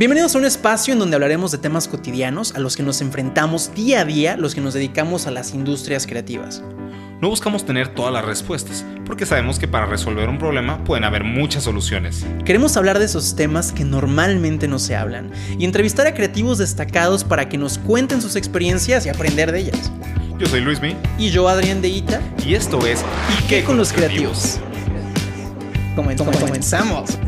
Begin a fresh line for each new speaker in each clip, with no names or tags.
Bienvenidos a un espacio en donde hablaremos de temas cotidianos a los que nos enfrentamos día a día los que nos dedicamos a las industrias creativas.
No buscamos tener todas las respuestas, porque sabemos que para resolver un problema pueden haber muchas soluciones.
Queremos hablar de esos temas que normalmente no se hablan y entrevistar a creativos destacados para que nos cuenten sus experiencias y aprender de ellas.
Yo soy Luismi.
Y yo, Adrián de Ita.
Y esto es
¿Y qué con los creativos? Comenzamos.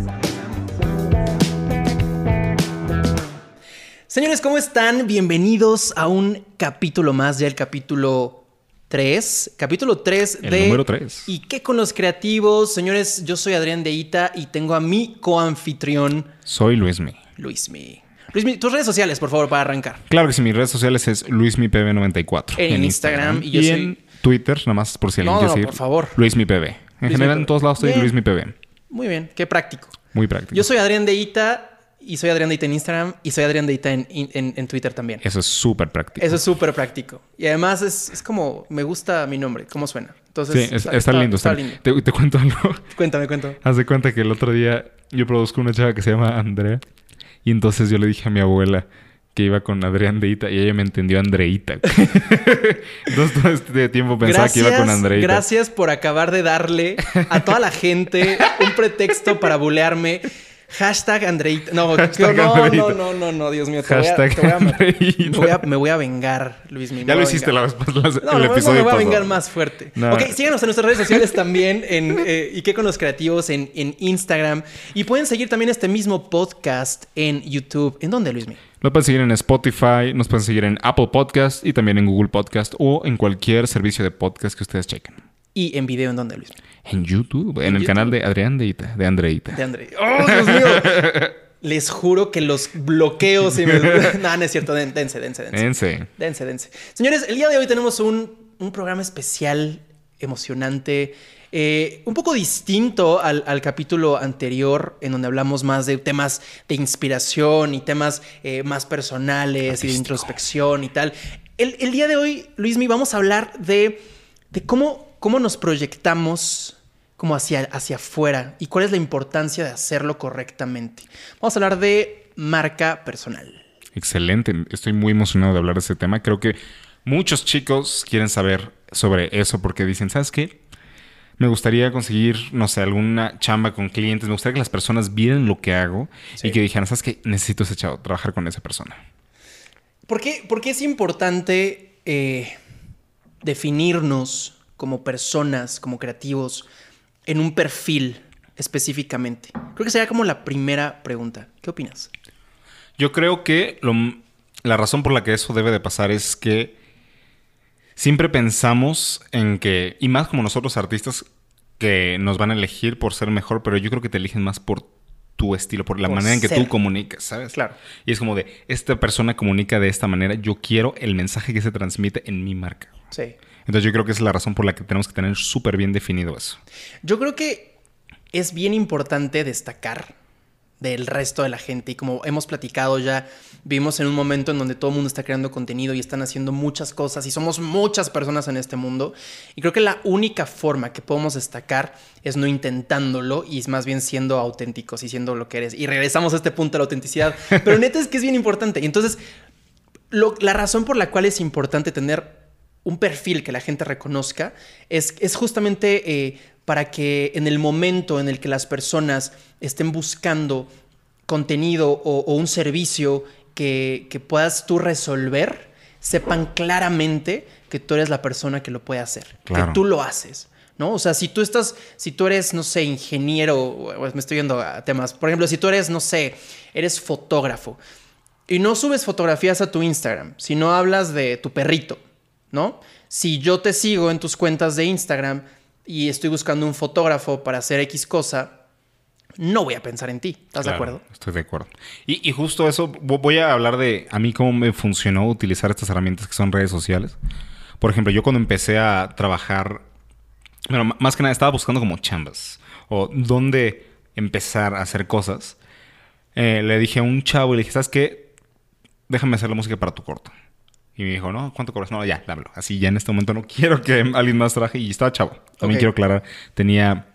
Señores, ¿cómo están? Bienvenidos a un capítulo más, ya el capítulo 3. Capítulo 3
El
de...
número 3.
¿Y qué con los creativos? Señores, yo soy Adrián de Ita y tengo a mi coanfitrión,
Soy Luismi.
Luismi. Luismi, tus redes sociales, por favor, para arrancar.
Claro que sí, mis redes sociales es LuismiPB94.
En Instagram, y yo soy-
en Twitter, nada más por si alguien
No,
quiere
no, por favor.
LuismiPB. En
Luismi
general,
PB.
en todos lados estoy
Bien.
LuismiPB.
Muy bien, qué práctico.
Muy práctico.
Yo soy Adrián de Ita y soy Adrián de Ita en Instagram y soy Adrián de Ita en, en- en Twitter también.
Eso es súper práctico.
Eso es súper práctico. Y además es, es como, me gusta mi nombre, cómo suena. Entonces,
sí, es- está, lindo. Está,
lindo.
Te, te cuento algo.
Cuéntame, cuéntame.
Haz de cuenta que el otro día yo produzco una chava que se llama Andrea. Y entonces yo le dije a mi abuela que iba con Adrián Deita y ella me entendió Andreita. entonces todo este tiempo pensaba que iba con Andreita.
gracias por acabar de darle a toda la gente un pretexto para bulearme. Hashtag Andreita. No,
Hashtag
no,
Andreita.
no, no, no, no, Dios mío. Te
Hashtag
voy a- me voy a- me voy a vengar, Luis. me
Ya lo hiciste la vez pasada,
No,
el
no, no,
episodio
me voy a vengar más fuerte.
No.
Ok, síganos en nuestras redes sociales también en eh, ¿Y qué con los creativos? En, en Instagram. Y pueden seguir también este mismo podcast en YouTube. ¿En dónde, Luismi?
Nos pueden seguir en Spotify, nos pueden seguir en Apple Podcast y también en Google Podcast o en cualquier servicio de podcast que ustedes chequen.
Y en video, ¿en dónde, Luismi?
En YouTube, en,
En
el
YouTube.
canal de Adrián Deita, de Andreita.
De André. ¡Oh, Dios mío! Les juro que los bloqueos y me... no, no es cierto. Den- Dense, dense, dense.
Dense.
Dense, dense. Señores, el día de hoy tenemos un, un programa especial, emocionante, eh, un poco distinto al, al capítulo anterior, en donde hablamos más de temas de inspiración y temas eh, más personales y de introspección y tal. El, el día de hoy, Luismi, vamos a hablar de, de cómo, cómo nos proyectamos como hacia, hacia afuera y cuál es la importancia de hacerlo correctamente. Vamos a hablar de marca personal.
Excelente. Estoy muy emocionado de hablar de ese tema. Creo que muchos chicos quieren saber sobre eso porque dicen, ¿sabes qué? Me gustaría conseguir, no sé, alguna chamba con clientes. Me gustaría que las personas vieran lo que hago
Sí.
y que dijeran, ¿sabes qué? Necesito ese chavo, trabajar con esa persona.
¿Por qué, por qué es importante eh, definirnos como personas, como creativos, en un perfil específicamente? Creo que sería como la primera pregunta. ¿Qué opinas?
Yo creo que lo- la razón por la que eso debe de pasar es que siempre pensamos en que, y más como nosotros artistas, que nos van a elegir por ser mejor, pero yo creo que te eligen más por tu estilo, por la
Por
manera en que
ser.
tú comunicas, ¿sabes?
Claro.
Y es como de, esta persona comunica de esta manera, yo quiero el mensaje que se transmite en mi marca.
Sí.
Entonces yo creo que esa es la razón por la que tenemos que tener súper bien definido eso.
Yo creo que es bien importante destacar del resto de la gente. Y como hemos platicado ya, vivimos en un momento en donde todo el mundo está creando contenido y están haciendo muchas cosas y somos muchas personas en este mundo. Y creo que la única forma que podemos destacar es no intentándolo y es más bien siendo auténticos y siendo lo que eres. Y regresamos a este punto de la autenticidad, pero neta es que es bien importante. Y entonces lo- la razón por la cual es importante tener un perfil que la gente reconozca es, es justamente eh, para que en el momento en el que las personas estén buscando contenido o, o un servicio que, que puedas tú resolver, sepan claramente que tú eres la persona que lo puede hacer, que
Claro.
tú lo haces. ¿No? O sea, si tú estás, si tú eres, no sé, ingeniero, me estoy yendo a temas, por ejemplo, si tú eres, no sé, eres fotógrafo y no subes fotografías a tu Instagram, si no hablas de tu perrito, ¿no? Si yo te sigo en tus cuentas de Instagram y estoy buscando un fotógrafo para hacer X cosa, no voy a pensar en ti. ¿Estás de acuerdo?
Estoy de acuerdo. Y, y justo eso, vo- voy a hablar de a mí cómo me funcionó utilizar estas herramientas que son redes sociales. Por ejemplo, yo cuando empecé a trabajar, bueno, más que nada estaba buscando como chambas o dónde empezar a hacer cosas. Eh, le dije a un chavo y le dije, ¿sabes qué? Déjame hacer la música para tu corto. Y me dijo, no, ¿cuánto cobras? No, ya, dámelo. Así ya en este momento no quiero que alguien más trabaje. Y estaba chavo. También quiero aclarar, tenía,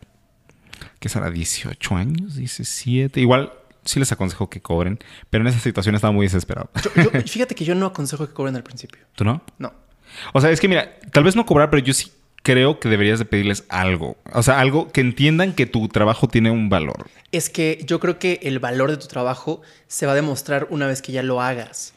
¿qué será? 18 años, 17. Igual sí les aconsejo que cobren, pero en esa situación estaba muy desesperado.
fíjate que yo no aconsejo que cobren al principio.
¿Tú no?
No.
O sea, es que mira, tal vez no cobrar, pero yo sí creo que deberías de pedirles algo. O sea, algo que entiendan que tu trabajo tiene un valor.
Es que yo creo que el valor de tu trabajo se va a demostrar una vez que ya lo hagas.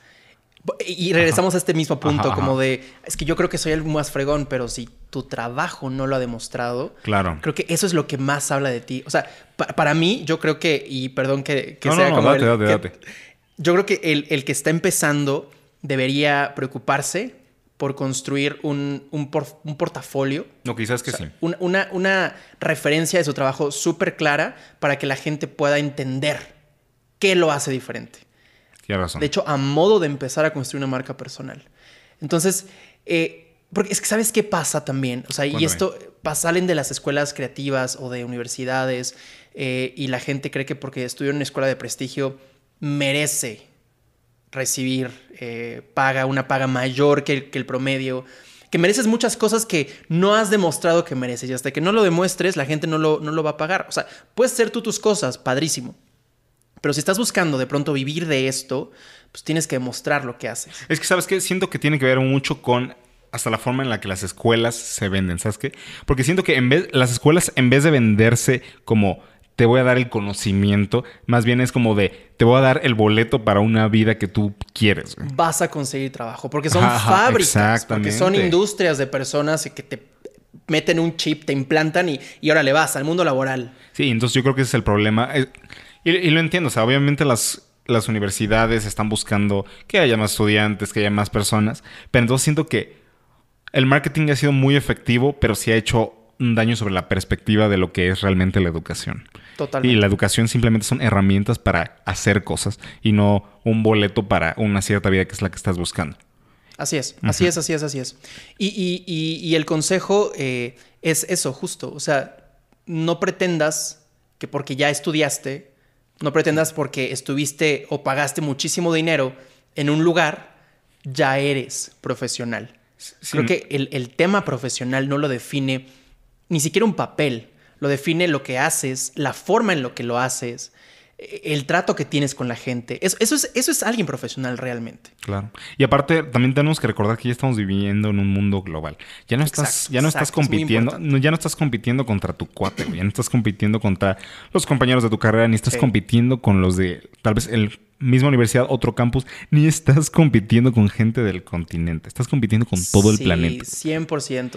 Y regresamos a este mismo punto, como de, es que yo creo que soy el más fregón, pero si tu trabajo no lo ha demostrado,
claro.
creo que eso es lo que más habla de ti. O sea, para mí, yo creo que, y perdón que, sea como... yo creo que el, el, que está empezando debería preocuparse por construir un, un, un portafolio.
No, quizás que sí.
Una, una referencia de su trabajo súper clara para que la gente pueda entender qué lo hace diferente.
Razón.
De hecho, a modo de empezar a construir una marca personal. Entonces, eh, porque es que sabes qué pasa también. O sea, y esto salen de las escuelas creativas o de universidades eh, y la gente cree que porque estudió en una escuela de prestigio merece recibir eh, paga, una paga mayor que el, que el promedio que mereces muchas cosas que no has demostrado que mereces y hasta que no lo demuestres la gente no lo, no lo va a pagar. O sea, puedes ser tú tus cosas, padrísimo. Pero si estás buscando de pronto vivir de esto, pues tienes que demostrar lo que haces.
Es que, ¿sabes qué? Siento que tiene que ver mucho con hasta la forma en la que las escuelas se venden, ¿sabes qué? Porque siento que en vez, las escuelas, en vez de venderse como te voy a dar el conocimiento, más bien es como de te voy a dar el boleto para una vida que tú quieres.
Vas a conseguir trabajo, porque son fábricas, porque son industrias de personas que te meten un chip, te implantan y, y ahora le vas al mundo laboral.
Sí, entonces yo creo que ese es el problema. Eh, y, lo entiendo, o sea, obviamente las, las universidades están buscando que haya más estudiantes, que haya más personas, pero entonces siento que el marketing ha sido muy efectivo, pero sí ha hecho un daño sobre la perspectiva de lo que es realmente la educación.
Totalmente.
Y la educación simplemente son herramientas para hacer cosas y no un boleto para una cierta vida que es la que estás buscando.
Así es, así es, así es, así es. Y, el consejo eh, es eso, justo. O sea, no pretendas que porque ya estudiaste, no pretendas porque estuviste o pagaste muchísimo dinero en un lugar, ya eres profesional. Creo que el, el tema profesional no lo define ni siquiera un papel lo define lo que haces, la forma en lo que lo haces, el trato que tienes con la gente. Eso, es, eso es alguien profesional realmente.
Claro. Y aparte, también tenemos que recordar que ya estamos viviendo en un mundo global. Ya no estás, ya no estás compitiendo, ya no estás compitiendo contra tu cuate, ya no estás compitiendo contra los compañeros de tu carrera, ni estás compitiendo con los de tal vez el misma universidad, otro campus, ni estás compitiendo con gente del continente, estás compitiendo con todo el planeta.
100%,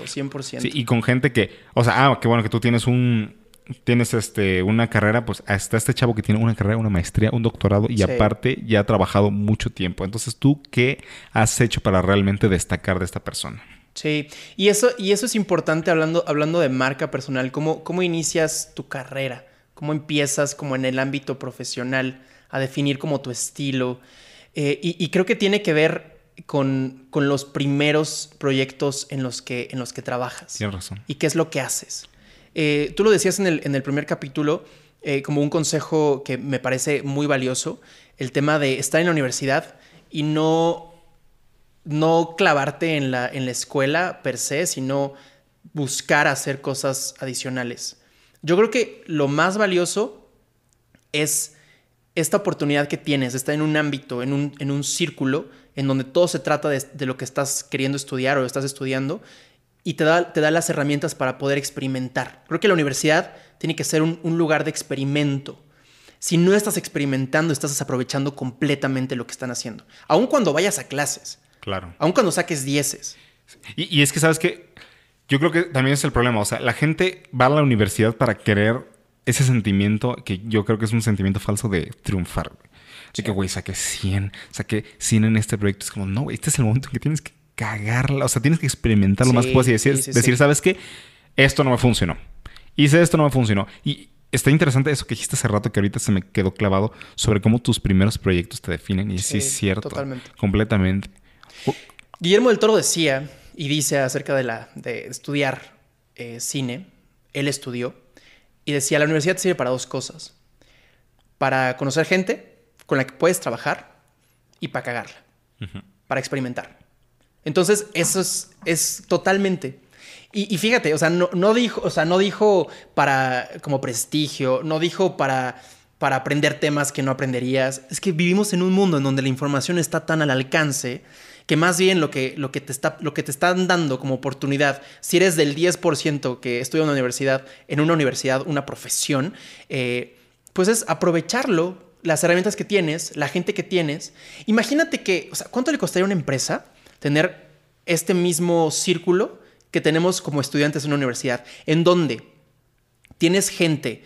100%.
Sí, y con gente que, o sea, ah, qué bueno que tú tienes un tienes este una carrera, pues está este chavo que tiene una carrera, una maestría, un doctorado y aparte ya ha trabajado mucho tiempo. Entonces, ¿tú qué has hecho para realmente destacar de esta persona?
Sí, y eso, y eso es importante hablando, hablando de marca personal, ¿Cómo, cómo inicias tu carrera, cómo empiezas como en el ámbito profesional a definir como tu estilo. Eh, y, creo que tiene que ver con, los primeros proyectos en los que, en los que trabajas.
Tienes razón.
Y qué es lo que haces. Eh, tú lo decías en el, en el primer capítulo eh, como un consejo que me parece muy valioso, el tema de estar en la universidad y no, no clavarte en la, en la escuela per se, sino buscar hacer cosas adicionales. Yo creo que lo más valioso es esta oportunidad que tienes de estar en un ámbito, en un, en un círculo, en donde todo se trata de, lo que estás queriendo estudiar o estás estudiando, y te da, te da las herramientas para poder experimentar. Creo que la universidad tiene que ser un, lugar de experimento. Si no estás experimentando, estás desaprovechando completamente lo que están haciendo. Aun cuando vayas a clases.
Claro.
Aun cuando saques dieces.
Y, y es que, ¿sabes que Yo creo que también es el problema. O sea, la gente va a la universidad para querer ese sentimiento que yo creo que es un sentimiento falso de triunfar. De que, güey, saqué 100, saqué 100 en este proyecto. Es como, no, este es el momento en que tienes que cagarla. O sea, tienes que experimentar lo más que puedas y decir, decir ¿sabes qué? Esto no me funcionó. Hice esto, no me funcionó. Y está interesante eso que dijiste hace rato que ahorita se me quedó clavado sobre cómo tus primeros proyectos te definen. Y sí, es cierto. Totalmente. Completamente.
Guillermo del Toro decía y dice acerca de, la, de estudiar eh, cine. Él estudió y decía, la universidad sirve para dos cosas. Para conocer gente con la que puedes trabajar y para cagarla. Para experimentar. Entonces, eso es, totalmente. Y, fíjate, o sea, no, dijo, o sea, no dijo para como prestigio, no dijo para, para aprender temas que no aprenderías. Es que vivimos en un mundo en donde la información está tan al alcance que más bien lo que, lo que, te, está, lo que te están dando como oportunidad, si eres del 10% que estudia en una universidad, en una universidad, una profesión, eh, pues es aprovecharlo, las herramientas que tienes, la gente que tienes. Imagínate que, o sea, ¿cuánto le costaría a una empresa tener este mismo círculo que tenemos como estudiantes en una universidad, en donde tienes gente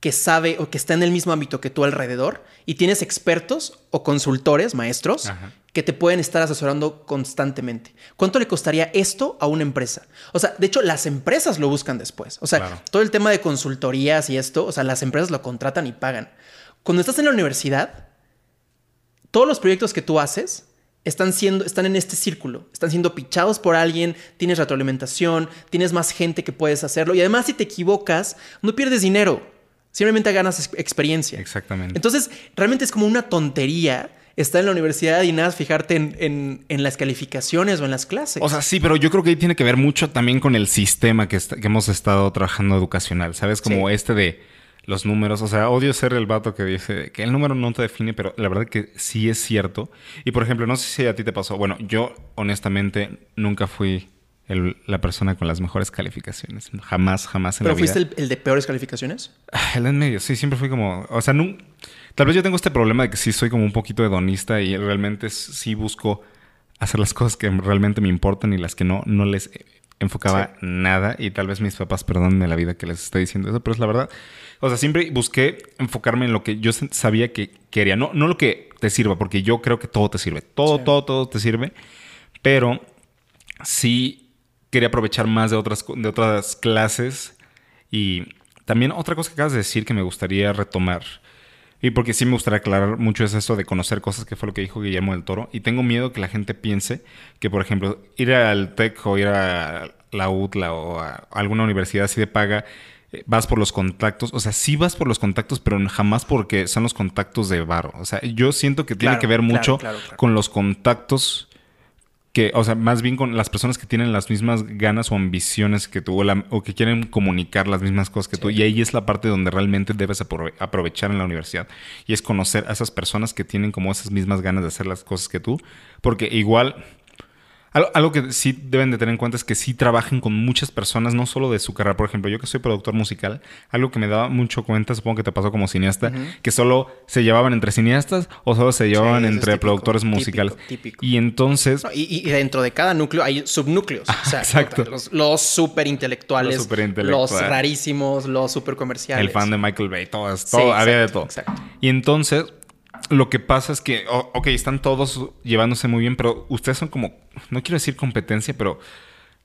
que sabe o que está en el mismo ámbito que tú alrededor y tienes expertos o consultores, maestros, que te pueden estar asesorando constantemente. ¿Cuánto le costaría esto a una empresa? O sea, de hecho, las empresas lo buscan después. O sea, todo el tema de consultorías y esto, o sea, las empresas lo contratan y pagan. Cuando estás en la universidad, todos los proyectos que tú haces están siendo, están en este círculo, están siendo pichados por alguien, tienes retroalimentación, tienes más gente que puedes hacerlo y además si te equivocas, no pierdes dinero, simplemente ganas experiencia.
Exactamente.
Entonces, realmente es como una tontería estar en la universidad y nada, fijarte en, las calificaciones o en las clases.
O sea, sí, pero yo creo que ahí tiene que ver mucho también con el sistema que, hemos estado trabajando educacional, ¿sabes? Como este de los números. O sea, odio ser el vato que dice que el número no te define, pero la verdad que sí es cierto. Y por ejemplo, no sé si a ti te pasó. Bueno, yo honestamente nunca fui la persona con las mejores calificaciones. Jamás, jamás en
la
vida.
¿Pero fuiste el, de peores calificaciones?
Ah, el en medio, sí, siempre fui como. O sea, no, tal vez yo tengo este problema de que sí soy como un poquito hedonista y realmente sí busco hacer las cosas que realmente me importan y las que no, no les enfocaba nada. Y tal vez mis papás perdónenme la vida que les estoy diciendo eso, pero es la verdad. O sea, siempre busqué enfocarme en lo que yo sabía que quería. No, no lo que te sirva, porque yo creo que todo te sirve. Todo, todo, todo te sirve. Pero sí quería aprovechar más de otras, de otras clases. Y también otra cosa que acabas de decir que me gustaría retomar. Y porque sí me gustaría aclarar mucho es esto de conocer cosas, que fue lo que dijo Guillermo del Toro. Y tengo miedo que la gente piense que, por ejemplo, ir al TEC o ir a la UTLA o a alguna universidad así de paga vas por los contactos, o sea, sí vas por los contactos, pero jamás porque son los contactos de varo. O sea, yo siento que tiene que ver mucho con los contactos que, o sea, más bien con las personas que tienen las mismas ganas o ambiciones que tú o, que quieren comunicar las mismas cosas que tú. Y ahí es la parte donde realmente debes aprovechar en la universidad. Y es conocer a esas personas que tienen como esas mismas ganas de hacer las cosas que tú. Porque igual algo, que sí deben de tener en cuenta es que sí trabajen con muchas personas, no solo de su carrera. Por ejemplo, yo que soy productor musical, algo que me daba mucho cuenta, supongo que te pasó como cineasta, que solo se llevaban entre cineastas o solo se llevaban entre productores musicales. Y entonces...
y, dentro de cada núcleo hay subnúcleos. Exacto. Los, súper intelectuales, los, rarísimos, los súper comerciales.
El fan de Michael Bay, todo, todo había de todo. Exacto. Y entonces lo que pasa es que, ok, están todos llevándose muy bien, pero ustedes son como, no quiero decir competencia, pero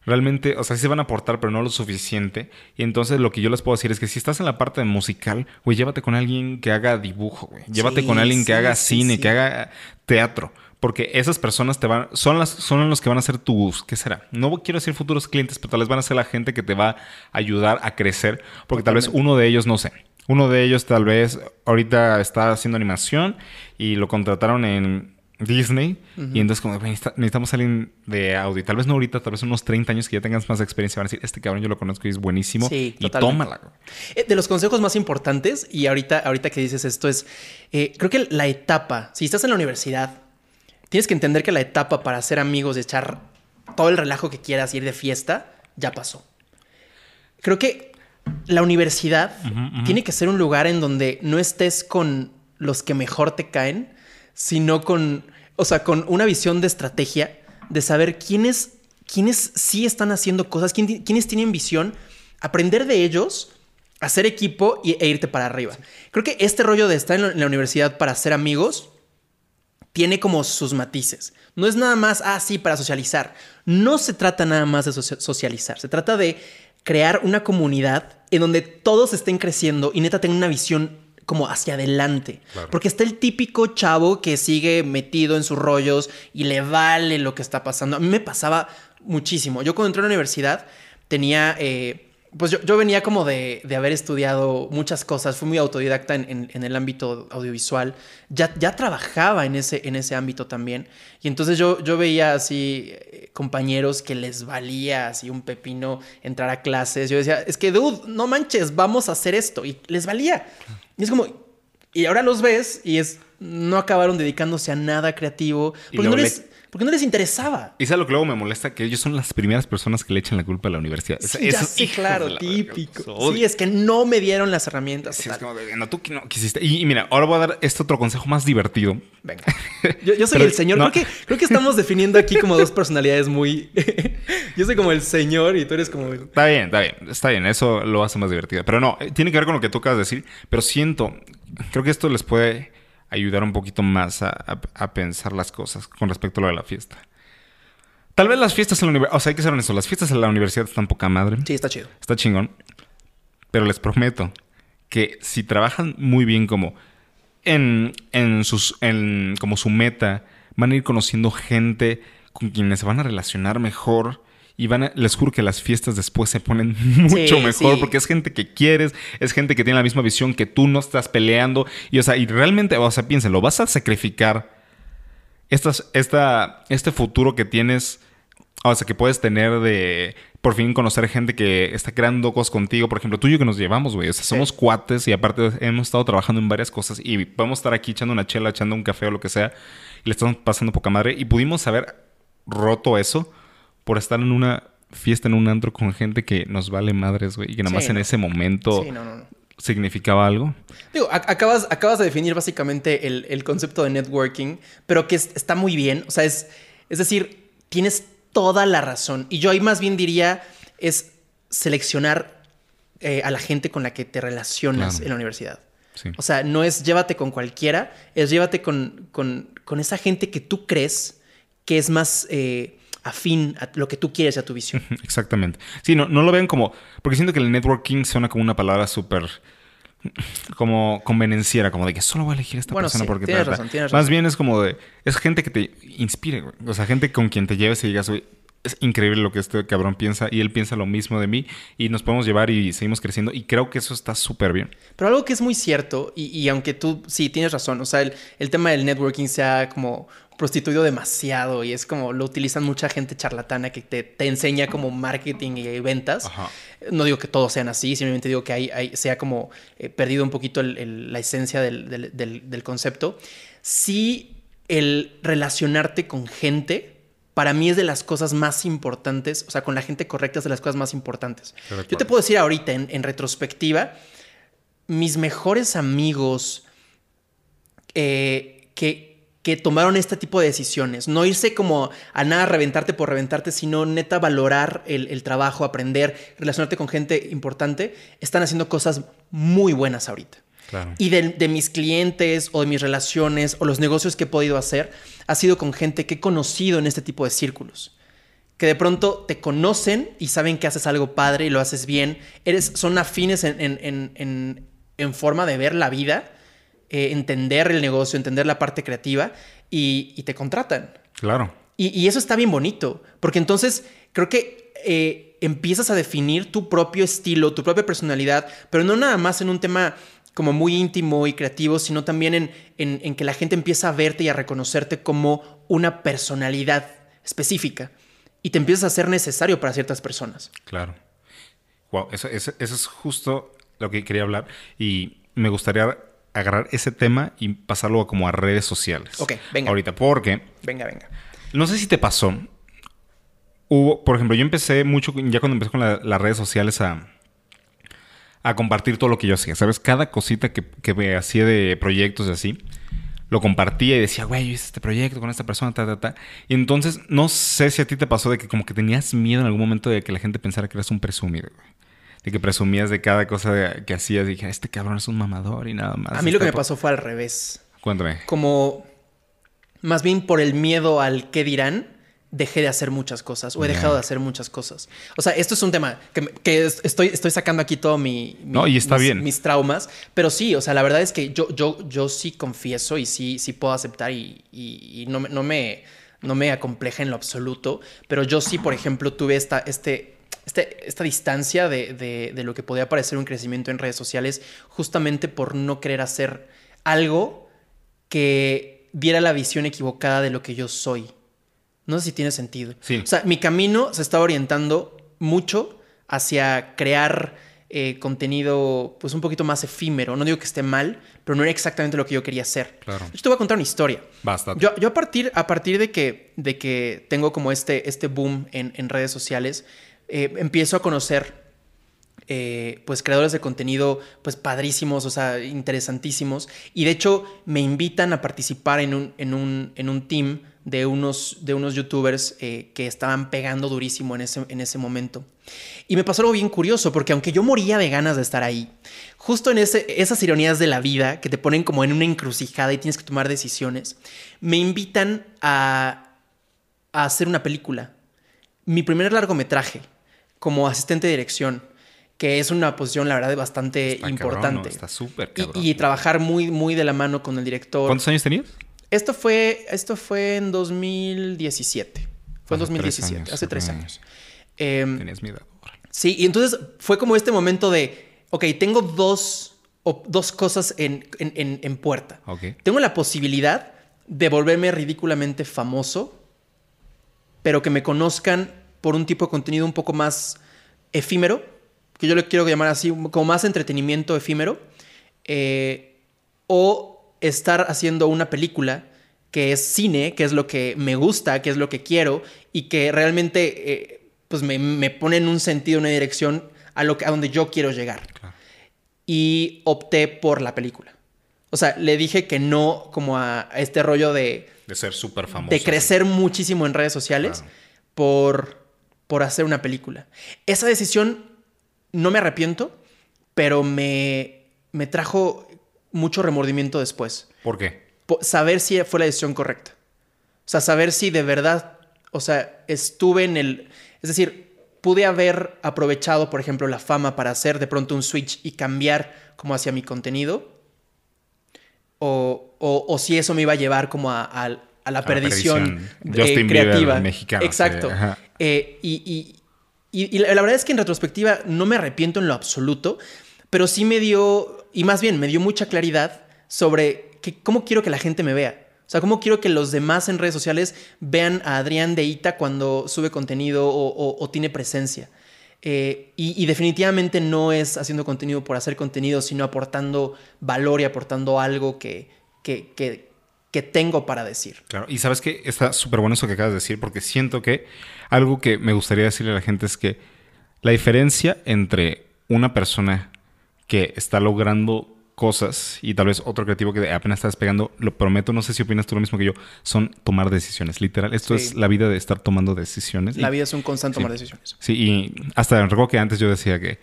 realmente, o sea, sí se van a aportar, pero no lo suficiente. Y entonces lo que yo les puedo decir es que si estás en la parte musical, güey, llévate con alguien que haga dibujo, güey. Llévate con alguien que haga cine, que haga teatro. Porque esas personas te van, son las, son los que van a ser tus, ¿qué será? No quiero decir futuros clientes, pero tal vez van a ser la gente que te va a ayudar a crecer. Porque tal vez uno de ellos, no sé, uno de ellos tal vez ahorita está haciendo animación y lo contrataron en Disney. Y entonces como necesitamos alguien de audio. Tal vez no ahorita, tal vez unos 30 años que ya tengas más experiencia. Van a decir, este cabrón yo lo conozco y es buenísimo. Sí, y tómala.
Eh, de los consejos más importantes, y ahorita, ahorita que dices esto es, eh, creo que la etapa, si estás en la universidad, tienes que entender que la etapa para ser amigos, de echar todo el relajo que quieras, ir de fiesta, ya pasó. Creo que la universidad tiene que ser un lugar en donde no estés con los que mejor te caen, sino con, o sea, con una visión de estrategia, de saber quiénes, quiénes sí están haciendo cosas, quiénes tienen visión, aprender de ellos, hacer equipo e irte para arriba. Creo que este rollo de estar en la universidad para ser amigos tiene como sus matices. No es nada más, ah, sí, para socializar. No se trata nada más de socializar, se trata de crear una comunidad en donde todos estén creciendo y neta tengan una visión como hacia adelante. Porque está el típico chavo que sigue metido en sus rollos y le vale lo que está pasando. A mí me pasaba muchísimo. Yo cuando entré a la universidad tenía... Eh, pues yo, venía como de, haber estudiado muchas cosas, fui muy autodidacta en, el ámbito audiovisual, ya, ya trabajaba en ese, en ese ámbito también, y entonces yo, yo veía así eh, compañeros que les valía así un pepino entrar a clases, yo decía, es que dude, no manches, vamos a hacer esto, y les valía. Y es como, Y ahora los ves y es no acabaron dedicándose a nada creativo
Y
porque no, les, porque no les interesaba.
Y sabes lo que luego me molesta, que ellos son las primeras personas que le echan la culpa a la universidad.
Sí, ya sé,
hijos
claro, típico. Sí, es que no me dieron las herramientas.
Sí, es como de, no, tú que no quisiste. Y, y mira, ahora voy a dar este otro consejo más divertido.
Venga. Yo, yo soy
Pero-
el señor.
no.
Creo, que, creo que estamos definiendo aquí como dos personalidades muy. yo soy como el señor y tú eres como.
Está bien, está bien, está bien, eso lo hace más divertido. Pero no, eh, tiene que ver con lo que tú acabas de decir. Pero siento, creo que esto les puede ayudar un poquito más a, a- a pensar las cosas con respecto a lo de la fiesta. Tal vez las fiestas en la universidad, o sea, hay que ser honesto, las fiestas en la universidad están poca madre.
Sí, está chido.
Está chingón. Pero les prometo que si trabajan muy bien como en, en sus en como su meta, van a ir conociendo gente con quienes se van a relacionar mejor y van a, les juro que las fiestas después se ponen mucho
Sí,
mejor
sí.
porque es gente que quieres, es gente que tiene la misma visión que tú, no estás peleando y o sea, y realmente, o sea, piénsenlo, vas a sacrificar estas, esta, este futuro que tienes, o sea, que puedes tener de por fin conocer gente que está creando cosas contigo. Por ejemplo, tú y yo que nos llevamos, güey. O sea, somos cuates y aparte hemos estado trabajando en varias cosas y podemos estar aquí echando una chela, echando un café o lo que sea y le estamos pasando poca madre. Y pudimos haber roto eso por estar en una fiesta, en un antro con gente que nos vale madres, güey. Y que nada más
Sí,
en
no.
ese momento
Sí, no, no, no.
significaba algo.
Digo, acabas, acabas de definir básicamente el, el concepto de networking, pero que es- está muy bien. O sea, es, es decir, tienes toda la razón. Y yo ahí más bien diría es seleccionar eh, a la gente con la que te relacionas
Claro.
en la universidad.
Sí.
O sea, no es llévate con cualquiera, es llévate con, con, con esa gente que tú crees que es más eh, afín a lo que tú quieres a tu visión.
Exactamente. Sí, no, no lo vean como. Porque siento que el networking suena como una palabra súper. Como convenenciera, como de que solo voy a elegir a esta
Bueno,
persona
sí,
porque
tienes
tal.
razón, tienes
Más
razón.
bien es como de. Es gente que te inspire, güey. O sea, gente con quien te lleves y digas, güey, es increíble lo que este cabrón piensa y él piensa lo mismo de mí y nos podemos llevar y seguimos creciendo. Y creo que eso está súper bien.
Pero algo que es muy cierto, y, y aunque tú sí tienes razón, o sea, el, el tema del networking se ha como prostituido demasiado y es como lo utilizan mucha gente charlatana que te, te enseña como marketing y ventas.
Ajá.
No digo que todos sean así, simplemente digo que hay, hay- se ha como eh, perdido un poquito el- el- la esencia del, del- del- del concepto. Sí, el relacionarte con gente, para mí es de las cosas más importantes, o sea, con la gente correcta es de las cosas más importantes. Yo te puedo decir ahorita, en, en retrospectiva, mis mejores amigos eh, que, que tomaron este tipo de decisiones. No irse como a nada reventarte por reventarte, sino neta valorar el, el trabajo, aprender, relacionarte con gente importante. Están haciendo cosas muy buenas ahorita.
Claro.
Y de, de mis clientes o de mis relaciones o los negocios que he podido hacer, ha sido con gente que he conocido en este tipo de círculos. Que de pronto te conocen y saben que haces algo padre y lo haces bien. Eres, son afines en, en- en- en- forma de ver la vida, eh, entender el negocio, entender la parte creativa y, y te contratan.
Claro.
Y, y eso está bien bonito, porque entonces creo que eh, empiezas a definir tu propio estilo, tu propia personalidad, pero no nada más en un tema como muy íntimo y creativo, sino también en, en- en que la gente empieza a verte y a reconocerte como una personalidad específica y te empiezas a ser necesario para ciertas personas.
Claro. Wow, eso, eso- eso es justo lo que quería hablar. Y me gustaría agarrar ese tema y pasarlo como a redes sociales.
Ok, venga.
Ahorita, porque
Venga, venga.
no sé si te pasó. Hubo, por ejemplo, yo empecé mucho, ya cuando empecé con la- las redes sociales a, a compartir todo lo que yo hacía. ¿Sabes? Cada cosita que, que me hacía de proyectos y así, lo compartía y decía, güey, yo hice este proyecto con esta persona, ta, ta, ta. Y entonces, no sé si a ti te pasó de que como que tenías miedo en algún momento de que la gente pensara que eras un presumido, güey. De que presumías de cada cosa que hacías y dije, este cabrón es un mamador y nada más.
A mí lo que me pasó fue al revés.
Cuéntame.
como más bien por el miedo al qué dirán, dejé de hacer muchas cosas o he dejado de hacer muchas cosas. O sea, esto es un tema que, que es- estoy, estoy sacando aquí todo mi, mi-
No, y está
mis,
bien.
mis traumas, pero sí, o sea, la verdad es que yo, yo, yo sí confieso y sí, sí puedo aceptar y, y- y no, me- no, me, no me acompleja en lo absoluto, pero yo sí, por ejemplo, tuve esta, este, este- esta distancia de, de- de lo que podía parecer un crecimiento en redes sociales justamente por no querer hacer algo que diera la visión equivocada de lo que yo soy. No sé si tiene sentido.
Sí.
O sea, mi camino se está orientando mucho hacia crear eh, contenido pues un poquito más efímero. No digo que esté mal, pero no era exactamente lo que yo quería hacer.
Claro.
Yo te voy a contar una historia.
Basta.
Yo, yo a, partir, a partir de que, de que tengo como este, este boom en, en redes sociales, eh, empiezo a conocer eh, pues creadores de contenido pues padrísimos, o sea, interesantísimos. Y de hecho me invitan a participar en un, en un, en un team de unos, de unos youtubers eh, que estaban pegando durísimo en ese, en ese momento. Y me pasó algo bien curioso, porque aunque yo moría de ganas de estar ahí, justo en ese, esas ironías de la vida que te ponen como en una encrucijada y tienes que tomar decisiones, me invitan a, a hacer una película. Mi primer largometraje como asistente de dirección que es una posición, la verdad, bastante
Está
importante.
cabrón, ¿no? Está súper
Y- y, trabajar muy, muy de la mano con el director.
¿Cuántos años tenías?
Esto fue, esto fue en 2017. Fue en
Hace
2017,
tres años,
hace tres años. Em,
Tenías mi edad.
sí, y entonces fue como este momento de, ok, tengo dos, op- dos cosas en, en- en- en puerta.
Ok.
Tengo la posibilidad de volverme ridículamente famoso, pero que me conozcan por un tipo de contenido un poco más efímero, que yo le quiero llamar así, como más entretenimiento efímero, eh, o estar haciendo una película que es cine, que es lo que me gusta, que es lo que quiero, y que realmente eh, pues me, me pone en un sentido, una dirección a, lo que, a donde yo quiero llegar
Claro.
y opté por la película. O sea, le dije que no como a, a este rollo de,
De ser súper famoso.
de crecer muchísimo en redes sociales
Claro.
por, por hacer una película. Esa decisión no me arrepiento, pero me, me trajo mucho remordimiento después.
¿Por qué?
Saber si fue la decisión correcta. O sea, saber si de verdad, o sea, estuve en el... Es decir, pude haber aprovechado, por ejemplo, la fama para hacer de pronto un switch y cambiar como hacia mi contenido. O, o- o si eso me iba a llevar como a, a- a la
la
perdición, eh,
Bieber
creativa.
mexicano,
Exacto. Eh, y, y- y- y la la verdad es que en retrospectiva no me arrepiento en lo absoluto, pero sí me dio, y más bien me dio mucha claridad sobre cómo quiero que la gente me vea. O sea, cómo quiero que los demás en redes sociales vean a Adrián de Ita cuando sube contenido o, tiene presencia. Eh, y, y definitivamente no es haciendo contenido por hacer contenido, sino aportando valor y aportando algo que, que, que- que tengo para decir.
Claro, y sabes que está súper bueno eso que acabas de decir, porque siento que algo que me gustaría decirle a la gente es que la diferencia entre una persona que está logrando cosas y tal vez otro creativo que apenas está despegando, lo prometo, no sé si opinas tú lo mismo que yo, son tomar decisiones. Literal, esto
Sí.
es la vida de estar tomando decisiones.
La
Y-
vida es un constante
sí.
tomar decisiones.
Sí, y hasta recuerdo que antes yo decía que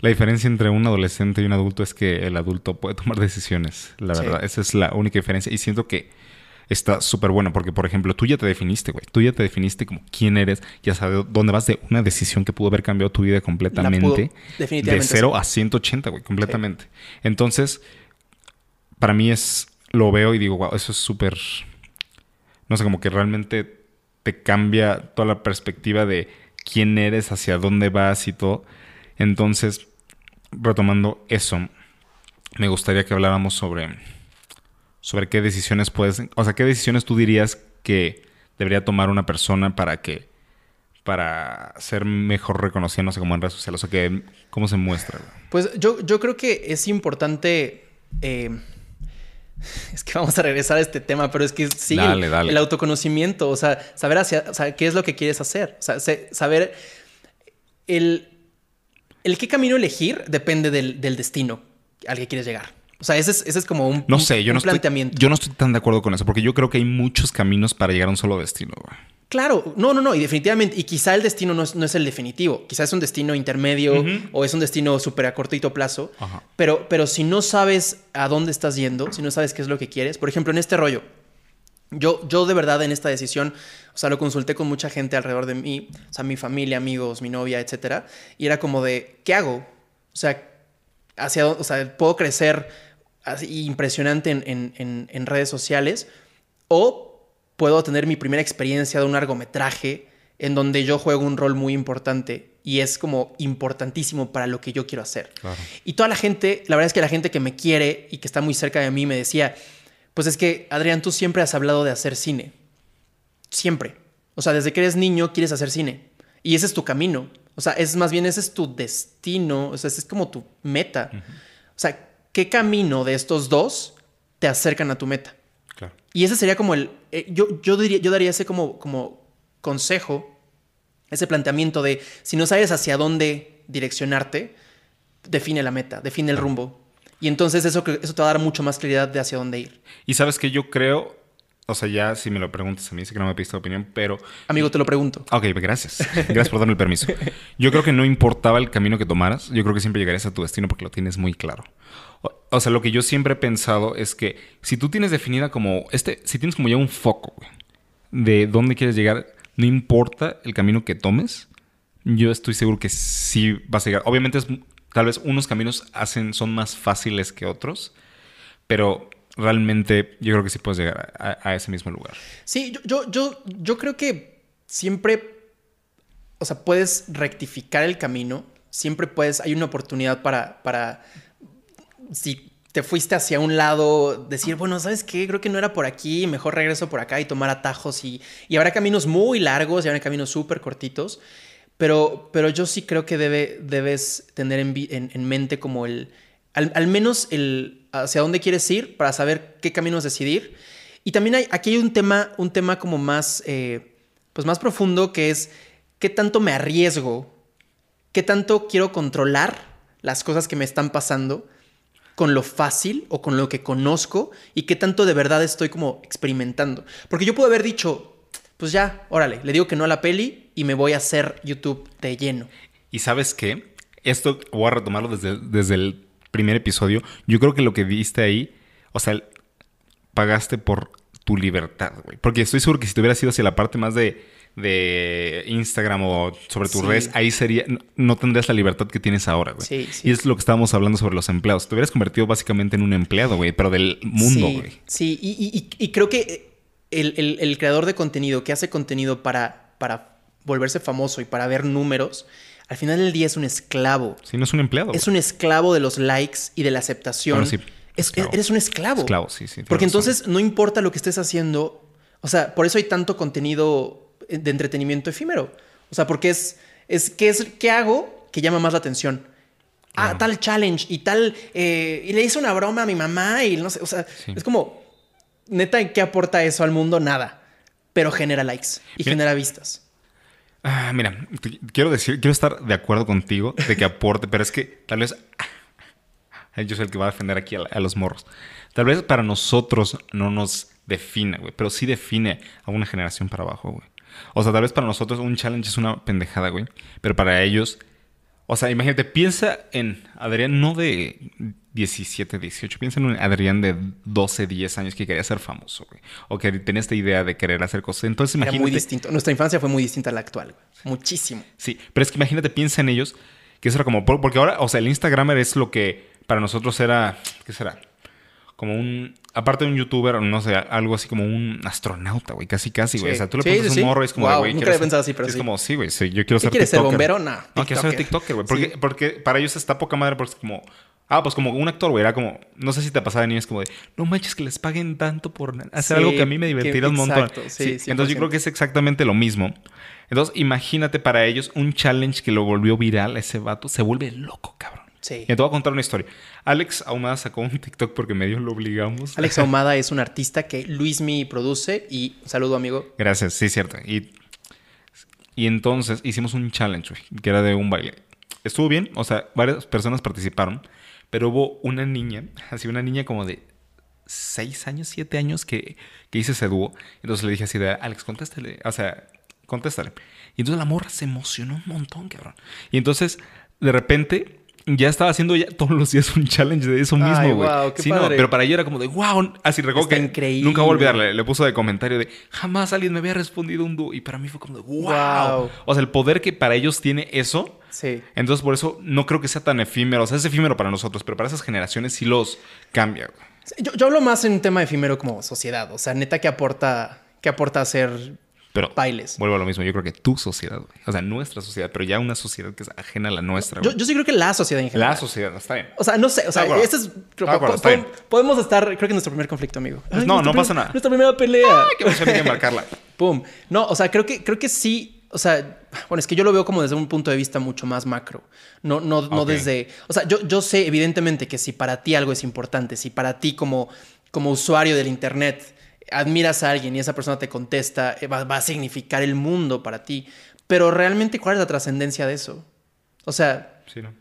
la diferencia entre un adolescente y un adulto es que el adulto puede tomar decisiones, la
Sí.
verdad. Esa es la única diferencia. Y siento que está súper bueno porque, por ejemplo, tú ya te definiste, güey. Tú ya te definiste como quién eres, ya sabes dónde vas de una decisión que pudo haber cambiado tu vida completamente.
pudo-
de
definitivamente
0
sí.
a 180, güey, completamente. Entonces, para mí es, lo veo y digo, wow, eso es súper, no sé, como que realmente te cambia toda la perspectiva de quién eres, hacia dónde vas y todo. Entonces, retomando eso, me gustaría que habláramos sobre, sobre qué decisiones puedes, o sea, qué decisiones tú dirías que debería tomar una persona para que, para ser mejor reconocida, no sé, como en redes sociales, o sea, que, cómo se muestra.
Pues yo, yo creo que es importante. eh, es que vamos a regresar a este tema, pero es que sí,
Dale,
el,
dale.
el autoconocimiento, o sea, saber hacia, o sea, qué es lo que quieres hacer, o sea, se- saber el, el qué camino elegir depende del, del destino al que quieres llegar. O sea, ese es, ese es como un,
No sé, yo
un
no, estoy, yo no estoy tan de acuerdo con eso, porque yo creo que hay muchos caminos para llegar a un solo destino. güey.
Claro, no, no, no, y definitivamente, y quizá el destino no es, no es el definitivo, quizá es un destino intermedio o es un destino súper a cortito plazo,
Ajá.
pero, pero si no sabes a dónde estás yendo, si no sabes qué es lo que quieres, por ejemplo, en este rollo, yo, yo de verdad en esta decisión, o sea, lo consulté con mucha gente alrededor de mí, o sea, mi familia, amigos, mi novia, etcétera, y era como de, ¿qué hago? O sea, hacia dónde, o sea, puedo crecer así impresionante en, en- en- en redes sociales o puedo tener mi primera experiencia de un largometraje en donde yo juego un rol muy importante y es como importantísimo para lo que yo quiero hacer.
Claro.
Y toda la gente, la verdad es que la gente que me quiere y que está muy cerca de mí me decía, pues es que Adrián, tú siempre has hablado de hacer cine. Siempre. O sea, desde que eres niño quieres hacer cine. Y ese es tu camino. O O sea, es más bien ese es tu destino, o sea, ese es como tu meta. O sea, ¿qué camino de estos dos te acercan a tu meta?
Claro.
Y ese sería como el. eh, yo, yo, diría, yo daría ese como, como consejo, ese planteamiento de si no sabes hacia dónde direccionarte, define la meta, define el rumbo. Y entonces eso, eso te va a dar mucho más claridad de hacia dónde ir.
Y sabes que yo creo, o sea, ya si me lo preguntas a mí, sé que no me pediste opinión, pero
Amigo, te lo pregunto.
Ok, gracias. Gracias por darme el permiso. Yo creo que no importaba el camino que tomaras, yo creo que siempre llegarías a tu destino porque lo tienes muy claro. O, o sea, lo que yo siempre he pensado es que si tú tienes definida como este, si tienes como ya un foco güey, de dónde quieres llegar, no importa el camino que tomes, yo estoy seguro que sí vas a llegar. Obviamente es, tal vez unos caminos hacen son más fáciles que otros, pero realmente yo creo que sí puedes llegar a, ese mismo lugar.
Sí, yo, yo, yo, creo que siempre, o sea, puedes rectificar el camino, siempre puedes, hay una oportunidad para, para, si te fuiste hacia un lado, decir, bueno, ¿sabes qué? Creo que no era por aquí, mejor regreso por acá y tomar atajos y, y habrá caminos muy largos y habrá caminos súper cortitos, pero, pero yo sí creo que debe, debes tener en, en- en mente como el, al, al menos el hacia dónde quieres ir para saber qué caminos decidir. Y también hay, aquí hay un tema, un tema como más, eh, pues más profundo que es qué tanto me arriesgo, qué tanto quiero controlar las cosas que me están pasando con lo fácil o con lo que conozco y qué tanto de verdad estoy como experimentando. Porque yo puedo haber dicho, pues ya, órale, le digo que no a la peli y me voy a hacer YouTube de lleno.
Y sabes qué? Esto voy a retomarlo desde, desde el primer episodio. Yo creo que lo que viste ahí, o sea, pagaste por tu libertad, güey. Porque estoy seguro que si te hubieras ido hacia la parte más de, de Instagram o sobre tus
Sí.
redes, ahí sería, no, no tendrías la libertad que tienes ahora, güey.
Sí, sí.
Y es lo que estábamos hablando sobre los empleados. Te hubieras convertido básicamente en un empleado, güey, pero del mundo,
sí,
güey.
Sí, y- y creo que el, el- el creador de contenido que hace contenido para, para volverse famoso y para ver números, al final del día es un esclavo.
Sí, no es un empleado.
Es un esclavo de los likes y de la aceptación.
Bueno, sí,
Es-
esclavo.
eres un esclavo.
Esclavo, sí, sí,
Porque
razón.
entonces no importa lo que estés haciendo. O sea, por eso hay tanto contenido de entretenimiento efímero. O sea, porque es, es ¿qué, es, ¿qué hago que llama más la atención? Ah, tal challenge y tal. eh, y le hice una broma a mi mamá y no sé. O sea,
Sí.
es como, neta, ¿qué aporta eso al mundo? Nada. Pero genera likes y
Mira-
genera vistas.
Ah, mira, quiero decir, quiero estar de acuerdo contigo de que aporte, pero es que tal vez yo soy el que va a defender aquí a, a los morros. Tal vez para nosotros no nos define, güey, pero sí define a una generación para abajo, güey. O sea, tal vez para nosotros un challenge es una pendejada, güey, pero para ellos, o sea, imagínate, piensa en Adrián no de 17, 18, piensa en un Adrián de 12, 10 años que quería ser famoso, güey, o que tenía esta idea de querer hacer cosas. Entonces,
Era
imagínate
muy distinto. Nuestra infancia fue muy distinta a la actual. güey. Muchísimo.
Sí, pero es que imagínate, piensa en ellos, que eso era como, por- porque ahora, o sea, el Instagramer es lo que para nosotros era, ¿qué será? Como un, aparte de un youtuber, no sé, algo así como un astronauta, güey, casi, casi, güey.
Sí.
O sea, tú le
Sí,
a un morro y es como, de,
Wow,
güey,
nunca
ser-
así, pero
Es como, sí, güey, sí, yo quiero
¿Qué
ser
quieres ser, bombero? No,
No, quiero ser
tiktoker.
güey. Porque, porque para ellos está poca madre, porque es como, ah, pues como un actor, güey, era como, no sé si te pasaba de niño, es como de, no manches que les paguen tanto por hacer
Sí,
algo que a mí me divertirá un montón.
exacto, sí,
Sí, entonces yo
100%.
creo que es exactamente lo mismo. Entonces, imagínate para ellos un challenge que lo volvió viral a ese vato, se vuelve loco, cabrón.
Sí.
Y te voy a contar una historia. Alex Ahumada sacó un TikTok porque medio lo obligamos.
Alex Ahumada es un artista que Luismi produce y saludo amigo.
Gracias, sí, cierto. Y, y entonces hicimos un challenge, güey, que era de un baile. Estuvo bien, o sea, varias personas participaron, pero hubo una niña, así una niña como de 6 años, 7 años que, que hice ese dúo. Entonces le dije así de, Alex, contéstale, o sea, contéstale. Y entonces la morra se emocionó un montón, cabrón. Y entonces, de repente, ya estaba haciendo ya todos los días un challenge de eso mismo, güey.
qué
sí, no, pero para ella era como de, wow, así recuerdo que
increíble.
nunca voy a olvidarle. Le puso de comentario de, jamás alguien me había respondido un dúo. Y para mí fue como de, wow.
Wow.
O sea, el poder que para ellos tiene eso.
Sí.
Entonces, por eso no creo que sea tan efímero. O sea, es efímero para nosotros, pero para esas generaciones sí los cambia.
Yo, yo hablo más en un tema efímero como sociedad. O sea, neta que aporta, que aporta hacer
Pero
bailes.
vuelvo a lo mismo. Yo creo que tu sociedad, güey. O sea, nuestra sociedad, pero ya una sociedad que es ajena a la nuestra,
Yo,
güey.
yo sí creo que la sociedad en general.
La sociedad, está bien.
O sea, no sé, o sea, este es.
Acuerdo, está bien.
podemos estar, creo que nuestro primer conflicto, amigo.
Pues no, no pasa nada.
Nuestra primera pelea.
Que me hay que marcarla.
Pum. No, o sea, creo que, creo que sí o sea, bueno, es que yo lo veo como desde un punto de vista mucho más macro. No, no, desde. O sea, yo, yo sé, evidentemente, que si para ti algo es importante, si para ti como, como usuario del Internet admiras a alguien y esa persona te contesta, eh, va, va a significar el mundo para ti. Pero realmente, ¿cuál es la trascendencia de eso? O sea,
Sí, ¿no?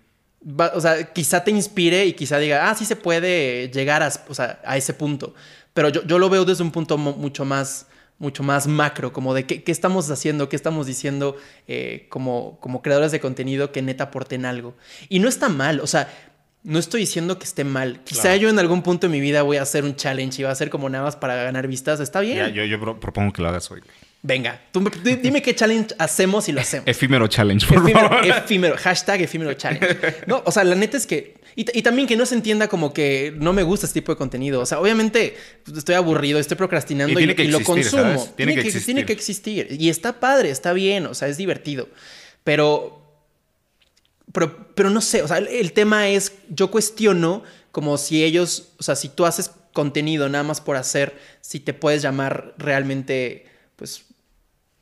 va- o sea, quizá te inspire y quizá diga, ah, sí se puede llegar a, o sea, a ese punto. Pero yo, yo lo veo desde un punto mu- mucho más, mucho más macro, como de qué, qué estamos haciendo, qué estamos diciendo eh, como, como creadores de contenido que neta aporten algo. Y no está mal, o sea, no estoy diciendo que esté mal. Quizá
Claro.
yo en algún punto de mi vida voy a hacer un challenge y va a ser como nada más para ganar vistas. Está bien.
Ya, yo, yo pro- propongo que lo hagas hoy.
Venga, tú dime qué challenge hacemos y lo hacemos.
Efímero challenge, por
Efímero,
favor.
efímero, hashtag efímero challenge. No, o sea, la neta es que. Y, también que no se entienda como que no me gusta este tipo de contenido. O sea, obviamente pues, estoy aburrido, estoy procrastinando
Y
y,
tiene que
y lo consumo.
¿sabes? Tiene que existir.
tiene que existir. Y está padre, está bien, o sea, es divertido. Pero. Pero, pero no sé, o sea, el, el tema es, yo cuestiono como si ellos, o sea, si tú haces contenido nada más por hacer, si te puedes llamar realmente, pues,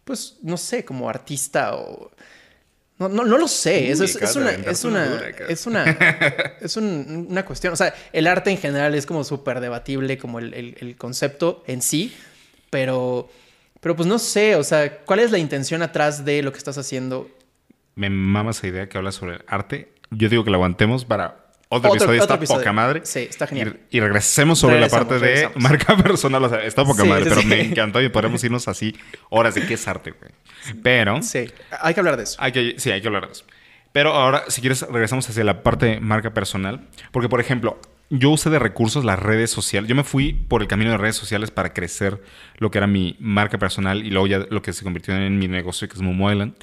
pues, no sé, como artista o... No, no, no lo sé, eso
Uy,
es, es una, es
una dura,
es una, es un- una cuestión, o sea, el arte en general es como súper debatible como el, el- el concepto en sí, pero, pero pues no sé, o sea, ¿cuál es la intención atrás de lo que estás haciendo?
Me mama esa idea que habla sobre el arte. Yo digo que la aguantemos para otro,
Otro-
episodio.
otro
está
episodio.
poca madre.
Sí, está genial.
Y, y regresemos sobre
Regresamos,
la parte de marca personal. O sea, está poca
Sí,
madre,
sí,
pero
sí.
me encantó y podremos irnos así horas de qué es arte, güey. Pero
Sí, hay que hablar de eso.
hay que, sí, hay que hablar de eso. Pero ahora, si quieres, regresamos hacia la parte de marca personal. Porque, por ejemplo, yo usé de recursos las redes sociales. Yo me fui por el camino de redes sociales para crecer lo que era mi marca personal y luego ya lo que se convirtió en mi negocio, que es Momo Island.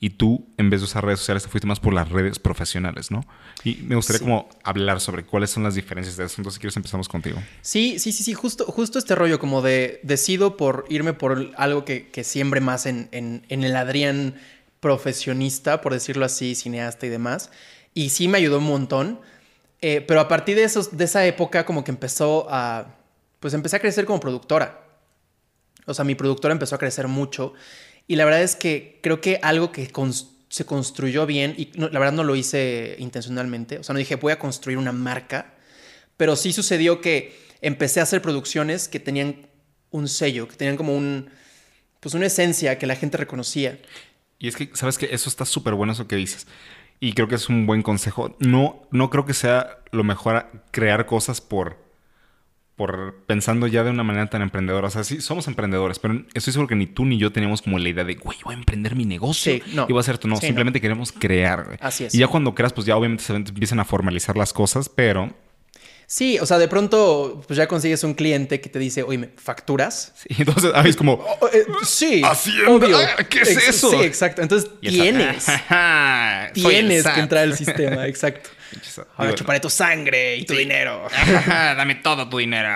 Y tú, en vez de usar redes sociales, te fuiste más por las redes profesionales, ¿no? Y me gustaría
Sí.
como hablar sobre cuáles son las diferencias de eso. Entonces, si quieres, empezamos contigo.
Sí, sí, sí, sí, justo, justo este rollo como de decido por irme por algo que, que siembre más en, en- en el Adrián profesionista, por decirlo así, cineasta y demás. Y sí me ayudó un montón. Eh, pero a partir de, esos, de esa época como que empezó a... Pues empecé a crecer como productora. O sea, mi productora empezó a crecer mucho. Y la verdad es que creo que algo que se construyó bien, y la verdad no lo hice intencionalmente, o sea, no dije voy a construir una marca, pero sí sucedió que empecé a hacer producciones que tenían un sello, que tenían como un, pues una esencia que la gente reconocía.
Y es que, ¿sabes que Eso está súper bueno eso que dices. Y creo que es un buen consejo. No, no creo que sea lo mejor crear cosas por, por pensando ya de una manera tan emprendedora. O sea, sí, somos emprendedores, pero estoy seguro que ni tú ni yo teníamos como la idea de, güey, voy a emprender mi negocio.
Sí, no.
Y a hacer tú. No,
Sí,
simplemente queremos crear.
Así es.
Y ya cuando creas, pues ya obviamente se empiezan a formalizar las cosas, pero...
Sí, o sea, de pronto pues ya consigues un cliente que te dice, oye, ¿me facturas?
sí, entonces, ah, es como...
Oh, eh, sí,
Hacienda,
obvio.
¿qué es
Ex-
eso?
Sí, exacto. Entonces tienes,
"Ajá, soy el
tienes
SAT".
que entrar al sistema, exacto. Ahora
Digo,
chuparé tu sangre y tu dinero.
"Ajá, Dame todo tu dinero.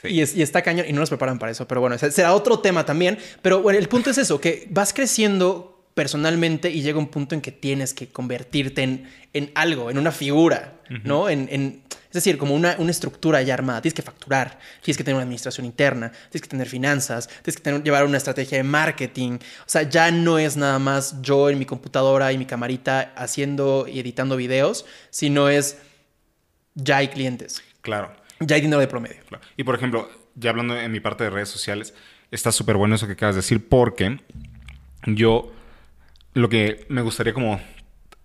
Sí.
Y, es- y está cañón y no nos preparan para eso, pero bueno, será otro tema también. Pero bueno, el punto es eso, que vas creciendo personalmente y llega un punto en que tienes que convertirte en, en algo, en una figura, ¿no? En, en- es decir, como una, una estructura ya armada. Tienes que facturar, tienes que tener una administración interna, tienes que tener finanzas, tienes que tener- llevar una estrategia de marketing. O sea, ya no es nada más yo en mi computadora y mi camarita haciendo y editando videos, sino es ya hay clientes,
Claro.
ya hay dinero de promedio.
Claro. Y por ejemplo, ya hablando en mi parte de redes sociales, está súper bueno eso que acabas de decir porque yo lo que me gustaría como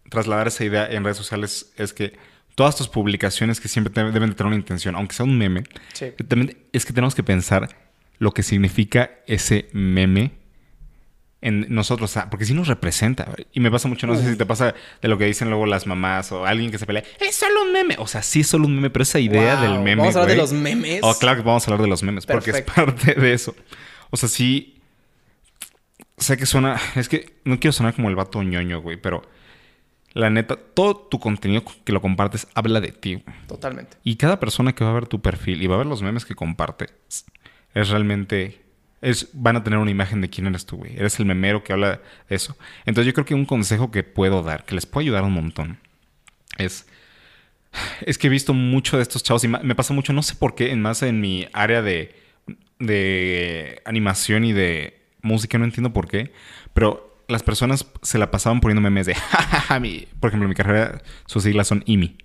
trasladar esa idea en redes sociales es que todas tus publicaciones que siempre te- deben de tener una intención, aunque sea un meme,
Sí.
también es que tenemos que pensar lo que significa ese meme en nosotros, porque sí nos representa. Y me pasa mucho, no sé si te pasa de lo que dicen luego las mamás o alguien que se pelea, es solo un meme. O sea, sí es solo un meme, pero esa idea
Wow,
del meme.
Vamos a hablar de los memes.
Oh, claro que vamos a hablar de los memes, porque es parte de eso. O sea, sí. Sé que suena. Es que no quiero sonar como el vato ñoño, güey, pero la neta, todo tu contenido que lo compartes habla de ti.
Totalmente.
Y cada persona que va a ver tu perfil y va a ver los memes que compartes, es realmente. Es, van a tener una imagen de quién eres tú, güey. Eres el memero que habla de eso. Entonces, yo creo que un consejo que puedo dar, que les puede ayudar un montón, es. Es que he visto mucho de estos chavos y me pasa mucho, no sé por qué, en más en mi área de, de animación y de música, no entiendo por qué, pero las personas se la pasaban poniendo memes de, jajaja, mi, por ejemplo, mi carrera, sus siglas son IMI.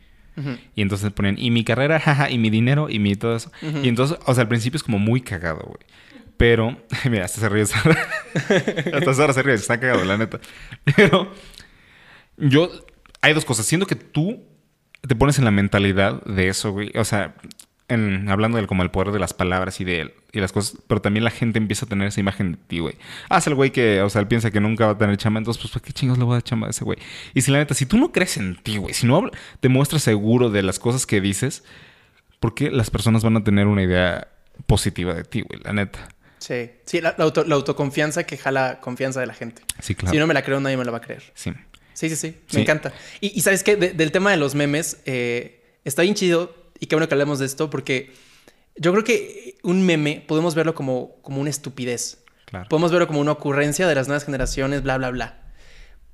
Y entonces ponían, y mi carrera, jaja, y mi dinero, y mi todo eso. Y entonces, o sea, al principio es como muy cagado, güey. Pero, mira, hasta se ríe. hasta ahora se ríe, está cagado, la neta. Pero, yo, hay dos cosas. Siendo que tú te pones en la mentalidad de eso, güey. O sea, en, hablando del como el poder de las palabras y de y las cosas, pero también la gente empieza a tener esa imagen de ti, güey. Ah, es el güey que, o sea, él piensa que nunca va a tener chamba, entonces, pues, ¿por qué chingos le voy a dar chamba a ese güey? Y si la neta, si tú no crees en ti, güey, si no te muestras seguro de las cosas que dices, ¿por qué las personas van a tener una idea positiva de ti, güey? La neta.
Sí, sí, la, autoconfianza que jala confianza de la gente.
Sí, claro.
Si no me la creo, nadie me la va a creer.
Sí.
Sí, sí, sí. Me encanta. Y, ¿sabes qué? del tema de los memes, eh, está bien chido y qué bueno que hablemos de esto porque yo creo que un meme podemos verlo como, como una estupidez. Podemos verlo como una ocurrencia de las nuevas generaciones, bla, bla, bla.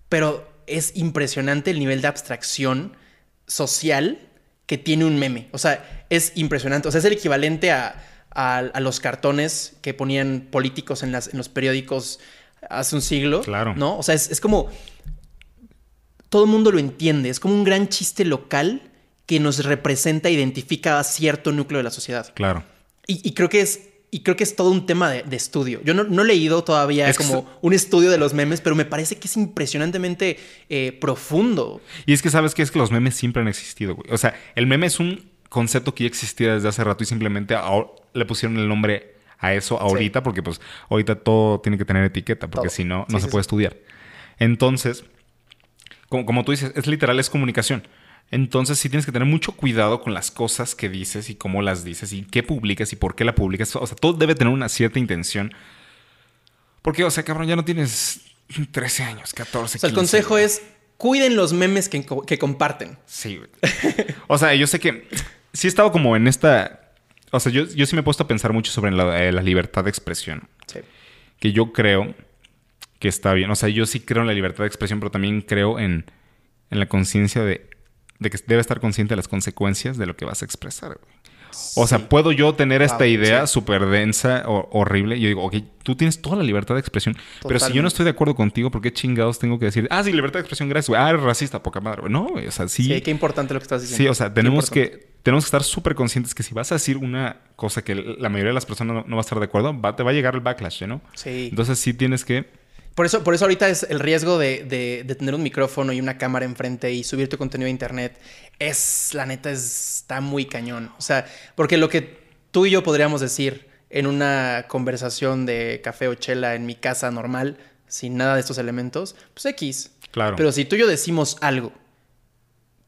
Pero es impresionante el nivel de abstracción social que tiene un meme. O sea, es impresionante. O sea, es el equivalente a, los cartones que ponían políticos en, las, en, los periódicos hace un siglo.
Claro.
¿No? O sea, es, es como. Todo el mundo lo entiende. Es como un gran chiste local que nos representa, identifica a cierto núcleo de la sociedad.
Claro.
Y, creo que es y creo que es todo un tema de, estudio. Yo no, he leído todavía como un estudio de los memes, pero me parece que es impresionantemente eh, profundo.
Y es que sabes que es que los memes siempre han existido, güey. O sea, el meme es un concepto que ya existía desde hace rato y simplemente le pusieron el nombre a eso ahorita, porque pues ahorita todo tiene que tener etiqueta, porque si no, no se puede estudiar. Entonces, como, como tú dices, es literal, es comunicación. Entonces sí tienes que tener mucho cuidado con las cosas que dices y cómo las dices y qué publicas y por qué la publicas. O sea, todo debe tener una cierta intención. Porque, o sea, cabrón, ya no tienes 13 años, 14. O
sea, el consejo es cuiden los memes que, comparten.
Sí, güey. o sea, yo sé que sí he estado como en esta... O sea, yo, yo sí me he puesto a pensar mucho sobre la, eh, la libertad de expresión. Sí. Que yo creo que está bien. O sea, yo sí creo en la libertad de expresión, pero también creo en, en la conciencia de de que debe estar consciente de las consecuencias de lo que vas a expresar. O sea, puedo yo tener esta idea súper densa o horrible. Y yo digo, ok, tú tienes toda la libertad de expresión. Pero si yo no estoy de acuerdo contigo, ¿por qué chingados tengo que decir, ah, sí, libertad de expresión, gracias, güey. Ah, eres racista, poca madre. No, o sea, sí.
Sí, qué importante lo que estás diciendo.
Sí, o sea, tenemos que, tenemos que estar súper conscientes que si vas a decir una cosa que la mayoría de las personas no, va a estar de acuerdo, te va a llegar el backlash, ¿no?
Sí.
Entonces sí tienes que
por eso, por eso ahorita es el riesgo de, tener un micrófono y una cámara enfrente y subir tu contenido a internet. Es, la neta, está muy cañón. O sea, porque lo que tú y yo podríamos decir en una conversación de café o chela en mi casa normal, sin nada de estos elementos, pues X.
Claro.
Pero si tú y yo decimos algo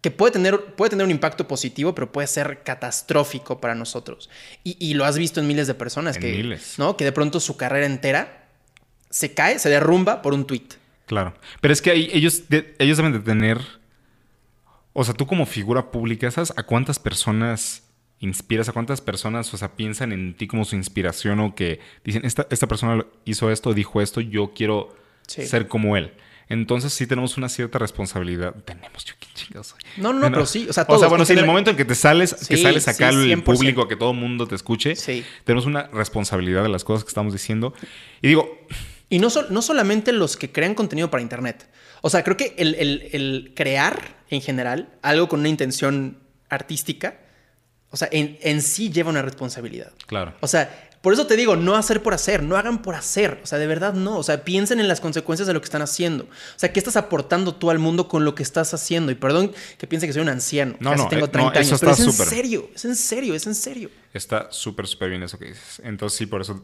que puede tener, puede tener un impacto positivo, pero puede ser catastrófico para nosotros. Y, lo has visto en miles de personas que,
miles.
¿no? que de pronto su carrera entera se cae, se derrumba por un tweet.
Claro. Pero es que ellos, ellos deben de tener. O sea, tú como figura pública, ¿sabes a cuántas personas inspiras? ¿A cuántas personas, o sea, piensan en ti como su inspiración o que dicen, esta, esta persona hizo esto, dijo esto, yo quiero ser como él? Entonces sí tenemos una cierta responsabilidad. Tenemos, yo qué chingados
No, no, no, pero sí. O sea,
todos, o sea bueno, sí, en el momento en que te sales, que sales acá al público, a que todo el mundo te escuche, tenemos una responsabilidad de las cosas que estamos diciendo. Y digo,
y no, no solamente los que crean contenido para Internet. O sea, creo que el, crear en general algo con una intención artística, o sea, en, en, sí lleva una responsabilidad.
Claro.
O sea, por eso te digo, no hacer por hacer, no hagan por hacer. O sea, de verdad no. O sea, piensen en las consecuencias de lo que están haendo. O sea, ¿qué estás aportando tú al mundo con lo que estás haciendo? Y perdón que piense que soy un anciano.
No, Casi no,
tengo 30 eh, años. pero es en serio, es en serio, es en serio.
Está súper, súper bien eso que dices. Entonces, sí, por eso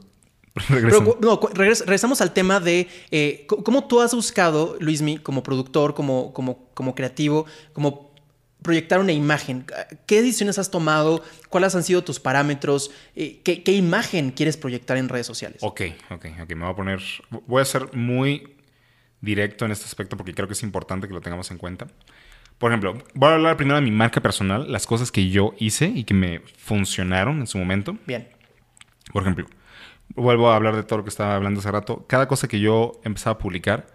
Pero, no, regresamos al tema de eh, cómo tú has buscado, Luismi, como productor, como, como, como creativo, como proyectar una imagen. ¿Qué decisiones has tomado? ¿Cuáles han sido tus parámetros? Eh, ¿Qué, imagen quieres proyectar en redes sociales?
Ok, ok, ok. Me voy a poner. Voy a ser muy directo en este aspecto porque creo que es importante que lo tengamos en cuenta. Por ejemplo, voy a hablar primero de mi marca personal, las cosas que yo hice y que me funcionaron en su momento.
Bien.
Por ejemplo, vuelvo a hablar de todo lo que estaba hablando hace rato. Cada cosa que yo empezaba a publicar,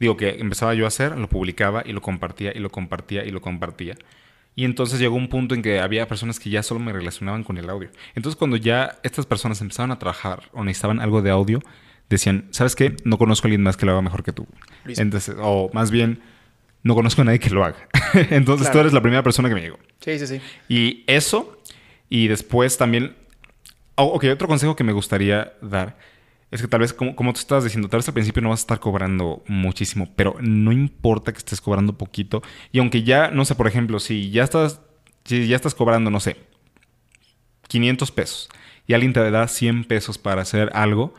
digo que empezaba yo a hacer, lo publicaba y lo compartía y lo compartía y lo compartía. Y entonces llegó un punto en que había personas que ya solo me relacionaban con el audio. Entonces cuando ya estas personas empezaban a trabajar o necesitaban algo de audio, decían, ¿sabes qué? No conozco a alguien más que lo haga mejor que tú.
Luis.
Entonces, o más bien, no conozco a nadie que lo haga. Entonces tú
Claro.
eres la primera persona que me llegó.
Sí, sí, sí.
Y eso, y después también. Oh, ok, otro consejo que me gustaría dar es que tal vez, como, como tú estabas diciendo, tal vez al principio no vas a estar cobrando muchísimo, pero no importa que estés cobrando poquito. Y aunque ya, no sé, por ejemplo, si ya estás, si ya estás cobrando, no sé, 500 pesos y alguien te da 100 pesos para hacer algo,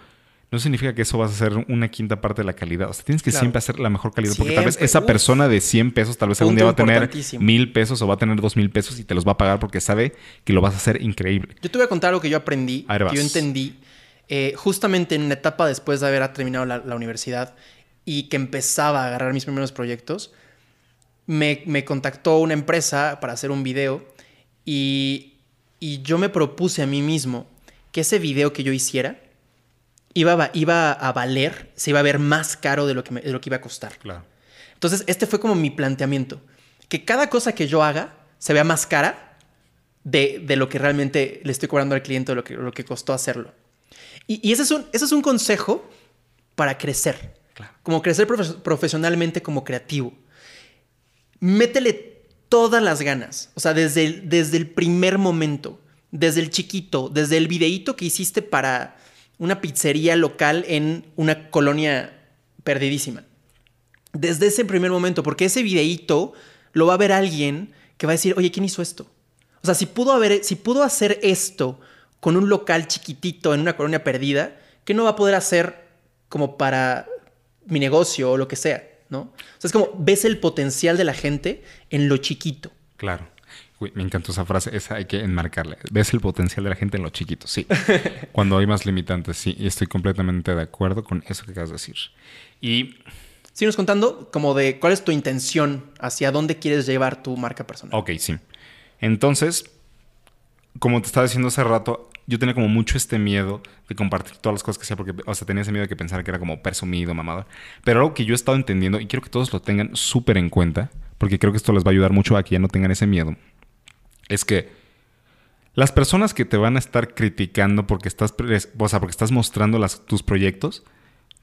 no significa que eso vas a hacer una quinta parte de la calidad. O sea, tienes que
Claro.
siempre hacer la mejor calidad. Porque tal vez esa
Uf.
persona de 100 pesos, tal vez algún día va a tener mil pesos o va a tener dos mil pesos y te los va a pagar porque sabe que lo vas a hacer increíble.
Yo te voy a contar algo que yo aprendí,
ver,
que yo entendí eh, justamente en una etapa después de haber terminado la, la universidad y que empezaba a agarrar mis primeros proyectos. Me, me contactó una empresa para hacer un video y, y yo me propuse a mí mismo que ese video que yo hiciera iba a, va- iba a valer, se iba a ver más caro de lo que, me- de lo que iba a costar.
Claro.
Entonces, este fue como mi planteamiento. Que cada cosa que yo haga se vea más cara de, de lo que realmente le estoy cobrando al cliente o lo que, lo que costó hacerlo. Y, y ese, es un, ese es un consejo para crecer.
Claro.
Como crecer profe- profesionalmente como creativo. Métele todas las ganas. O sea, desde el, desde el primer momento. Desde el chiquito. Desde el videíto que hiciste para una pizzería local en una colonia perdidísima desde ese primer momento, porque ese videíto lo va a ver alguien que va a decir, oye, ¿quién hizo esto? O sea, si pudo, haber, si pudo hacer esto con un local chiquitito en una colonia perdida, ¿qué no va a poder hacer como para mi negocio o lo que sea? ¿no? O sea, es como ves el potencial de la gente en lo chiquito.
Claro. Uy, me encantó esa frase, esa hay que enmarcarla. Ves el potencial de la gente en lo chiquito, sí. Cuando hay más limitantes, sí. Y estoy completamente de acuerdo con eso que acabas de decir. Y,
Síguenos contando como de cuál es tu intención, hacia dónde quieres llevar tu marca personal.
ok, sí. Entonces, como te estaba diciendo hace rato, yo tenía como mucho este miedo de compartir todas las cosas que hacía, porque, o sea, tenía ese miedo de que pensara que era como presumido, mamada. Pero algo que yo he estado entendiendo, y quiero que todos lo tengan súper en cuenta, porque creo que esto les va a ayudar mucho a que ya no tengan ese miedo, es que las personas que te van a estar criticando porque estás, o sea, porque estás mostrando las- tus proyectos,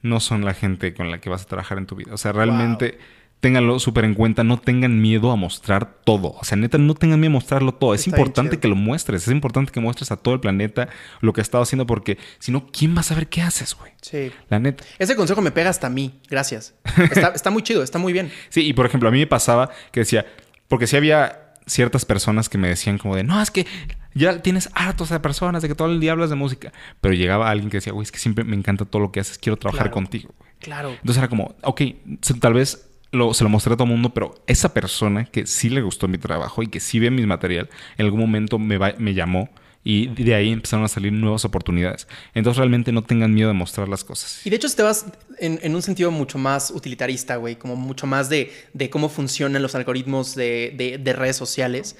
no son la gente con la que vas a trabajar en tu vida. O sea, realmente ténganlo súper en cuenta, no tengan miedo a mostrar todo. O sea, neta, no tengan miedo a mostrarlo todo. Es
Está
importante que lo muestres, es importante que muestres a todo el planeta lo que has estado haciendo porque si no, ¿quién va a saber qué haces, güey?
Sí.
La neta.
Ese consejo me pega hasta a mí. Gracias. Está, está muy chido, está muy bien.
Sí, y por ejemplo, a mí me pasaba que decía, porque sí había ciertas personas que me decían como de, no, es que ya tienes hartos de personas, de que todo el día hablas de música. Pero llegaba alguien que decía, güey, es que siempre me encanta todo lo que haces, quiero trabajar
Claro.
contigo. güey".
Claro.
Entonces era como, ok, tal vez lo- se lo mostré a todo el mundo, pero esa persona que sí le gustó mi trabajo y que sí ve mi material, en algún momento me, va- me llamó y de ahí empezaron a salir nuevas oportunidades. Entonces realmente no tengan miedo de mostrar las cosas.
Y de hecho, si te vas en, un sentido mucho más utilitarista, güey, como mucho más de, de cómo funcionan los algoritmos de, de- de redes sociales,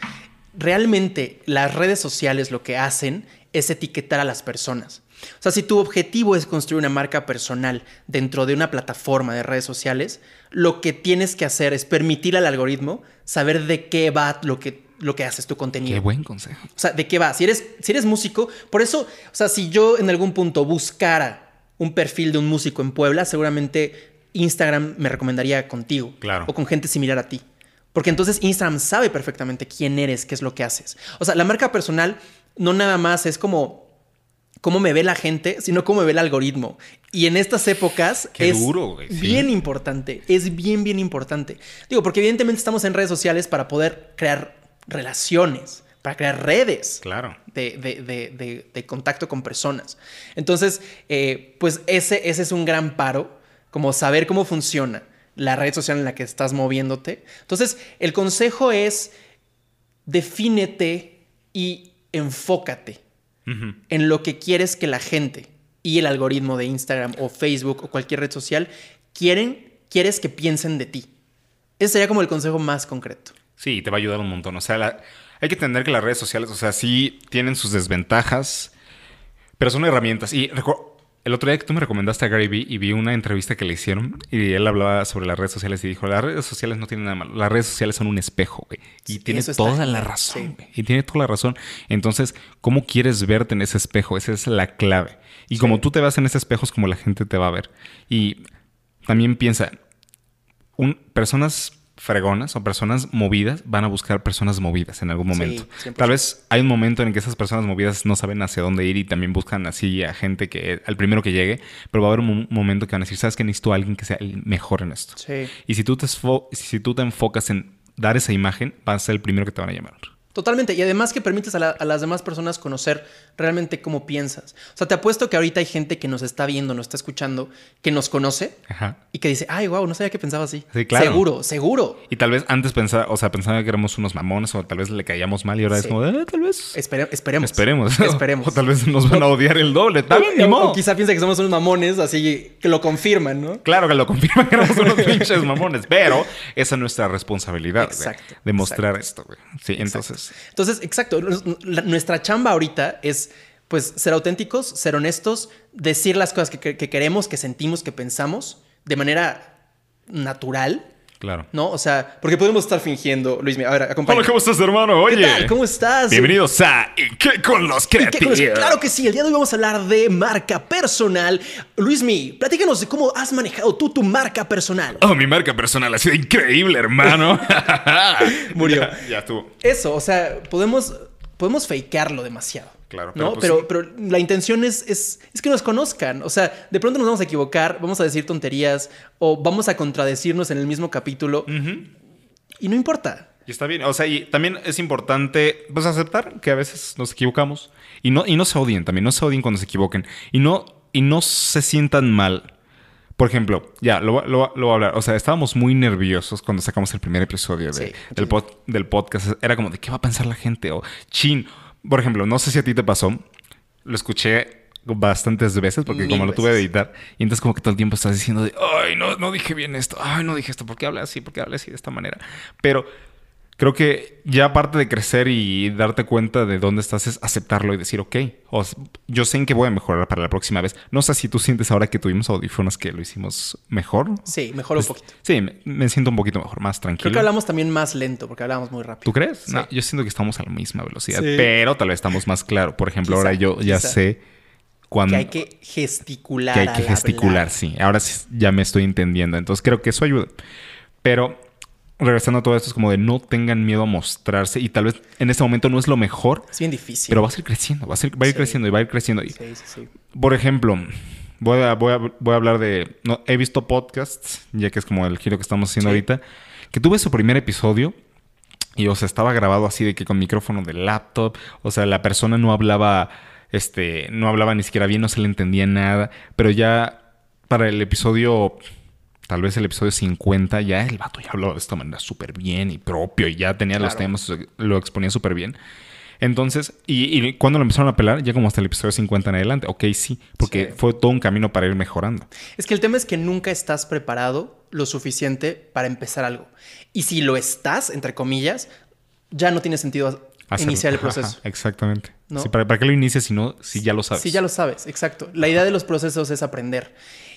realmente las redes sociales lo que hacen es etiquetar a las personas. O sea, si tu objetivo es construir una marca personal dentro de una plataforma de redes sociales, lo que tienes que hacer es permitir al algoritmo saber de qué va lo que, lo que haces tu contenido.
Qué buen consejo.
O sea, ¿de qué va? Si eres, si eres músico, por eso, o sea, si yo en algún punto buscara un perfil de un músico en Puebla, seguramente Instagram me recomendaría contigo.
Claro.
O con gente similar a ti. Porque entonces Instagram sabe perfectamente quién eres, qué es lo que haces. O sea, la marca personal no nada más es como cómo me ve la gente, sino cómo me ve el algoritmo. Y en estas épocas
Qué
es
duro, güey, sí.
bien importante, es bien, bien importante. Digo, porque evidentemente estamos en redes sociales para poder crear relaciones, para crear redes
Claro.
de, de- de- contacto con personas. Entonces, eh, pues ese, ese es un gran paro, como saber cómo funciona la red social en la que estás moviéndote. Entonces, el consejo es defínete y enfócate en lo que quieres que la gente y el algoritmo de Instagram o Facebook o cualquier red social quieren, quieres que piensen de ti. Ese sería como el consejo más concreto.
Sí, te va a ayudar un montón. O sea, la- hay que entender que las redes sociales, o sea, sí tienen sus desventajas, pero son herramientas. Y el otro día que tú me recomendaste a Gary Vee y vi una entrevista que le hicieron y él hablaba sobre las redes sociales y dijo, las redes sociales no tienen nada malo, las redes sociales son un espejo, güey. Y tiene toda la razón, güey. Y tiene toda la razón. Entonces, ¿cómo quieres verte en ese espejo? Esa es la clave. Y como tú te vas en ese espejo es como la gente te va a ver. Y también piensa, un, personas fregonas o personas movidas van a buscar personas movidas en algún momento. Tal vez hay un momento en que esas personas movidas no saben hacia dónde ir y también buscan así a gente que al primero que llegue, pero va a haber un momento que van a decir, sabes que necesito a alguien que sea el mejor en esto. Y si tú te, si tú te enfocas en dar esa imagen, va a ser el primero que te van a llamar.
Totalmente. Y además que permites a, las demás personas conocer realmente cómo piensas. O sea, te apuesto que ahorita hay gente que nos está viendo, nos está escuchando, que nos conoce y que dice, ay, wow, no sabía que pensaba así. Sí, claro. Seguro, seguro.
Y tal vez antes pensaba, o sea, pensaba que éramos unos mamones o tal vez le caíamos mal y ahora es como, eh, tal vez.
esperemos.
Esperemos.
Esperemos.
o tal vez nos van a odiar el doble. También,
o, o, quizá piensa que somos unos mamones, así que lo confirman, ¿no?
Claro que lo confirman que éramos unos pinches mamones, pero esa es nuestra responsabilidad. Exacto. Demostrar esto, güey. Sí, entonces.
Entonces, exacto. Nuestra chamba ahorita es pues ser auténticos, ser honestos, decir las cosas que, queremos, que sentimos, que pensamos de manera natural.
Claro.
¿No? O sea, porque podemos estar fingiendo, Luis, a ver, acompáñame.
Hola, ¿cómo estás, hermano? Oye.
¿Qué tal? ¿Cómo estás?
Bienvenidos a ¿Y qué con los creativos?
Claro que sí, el día de hoy vamos a hablar de marca personal. Luismi, platícanos de cómo has manejado tú tu marca personal.
Oh, mi marca personal ha sido increíble, hermano.
Murió.
Ya, ya estuvo.
Eso, o sea, podemos, podemos fakearlo demasiado.
Claro,
pero, ¿no? Pues pero, pero, la intención es, es, es, que nos conozcan. O sea, de pronto nos vamos a equivocar, vamos a decir tonterías o vamos a contradecirnos en el mismo capítulo. Y no importa.
Y está bien. O sea, y también es importante pues, aceptar que a veces nos equivocamos. Y no, y no se odien también, no se odien cuando se equivoquen. Y no, y no se sientan mal. Por ejemplo, ya, lo, lo, lo, voy a hablar. O sea, estábamos muy nerviosos cuando sacamos el primer episodio de, del, del podcast. Era como, ¿de qué va a pensar la gente? O, chin, por ejemplo, no sé si a ti te pasó, lo escuché bastantes veces porque como lo tuve de editar y entonces como que todo el tiempo estás diciendo de, ay, no, no dije bien esto, ay, no dije esto, ¿por qué hablas así? ¿Por qué hablas así de esta manera? Pero creo que ya aparte de crecer y darte cuenta de dónde estás es aceptarlo y decir, ok, yo sé en qué voy a mejorar para la próxima vez. No sé si tú sientes ahora que tuvimos audífonos que lo hicimos mejor.
Sí, mejor un poquito.
Sí, me, siento un poquito mejor, más tranquilo.
Creo que hablamos también más lento porque hablábamos muy rápido.
¿Tú crees? No, yo siento que estamos a la misma velocidad, pero tal vez estamos más claro. Por ejemplo, ahora yo ya sé cuando...
Que hay que gesticular.
Que hay que gesticular, sí. Ahora sí ya me estoy entendiendo. Entonces creo que eso ayuda. Pero regresando a todo esto, es como de no tengan miedo a mostrarse y tal vez en este momento no es lo mejor.
Es bien difícil.
Pero va a ir creciendo, va a, ir creciendo y va a ir creciendo. Sí, sí, sí. Por ejemplo, voy a, voy a, hablar de... No, he visto podcasts, ya que es como el giro que estamos haciendo ahorita, que tuve su primer episodio y, o sea, estaba grabado así de que con micrófono de laptop, o sea, la persona no hablaba, este, no hablaba ni siquiera bien, no se le entendía nada, pero ya para el episodio tal vez el episodio 50, ya el vato ya habló de esta manera súper bien y propio y ya tenía los temas, lo exponía súper bien. Entonces, y, cuando lo empezaron a pelar, ya como hasta el episodio 50 en adelante, ok, sí, porque fue todo un camino para ir mejorando.
Es que el tema es que nunca estás preparado lo suficiente para empezar algo. Y si lo estás, entre comillas, ya no tiene sentido iniciar el proceso.
exactamente. ¿para, ¿para, qué lo inicias si, no, si ya lo sabes?
Si ya lo sabes, exacto. La idea de los procesos es aprender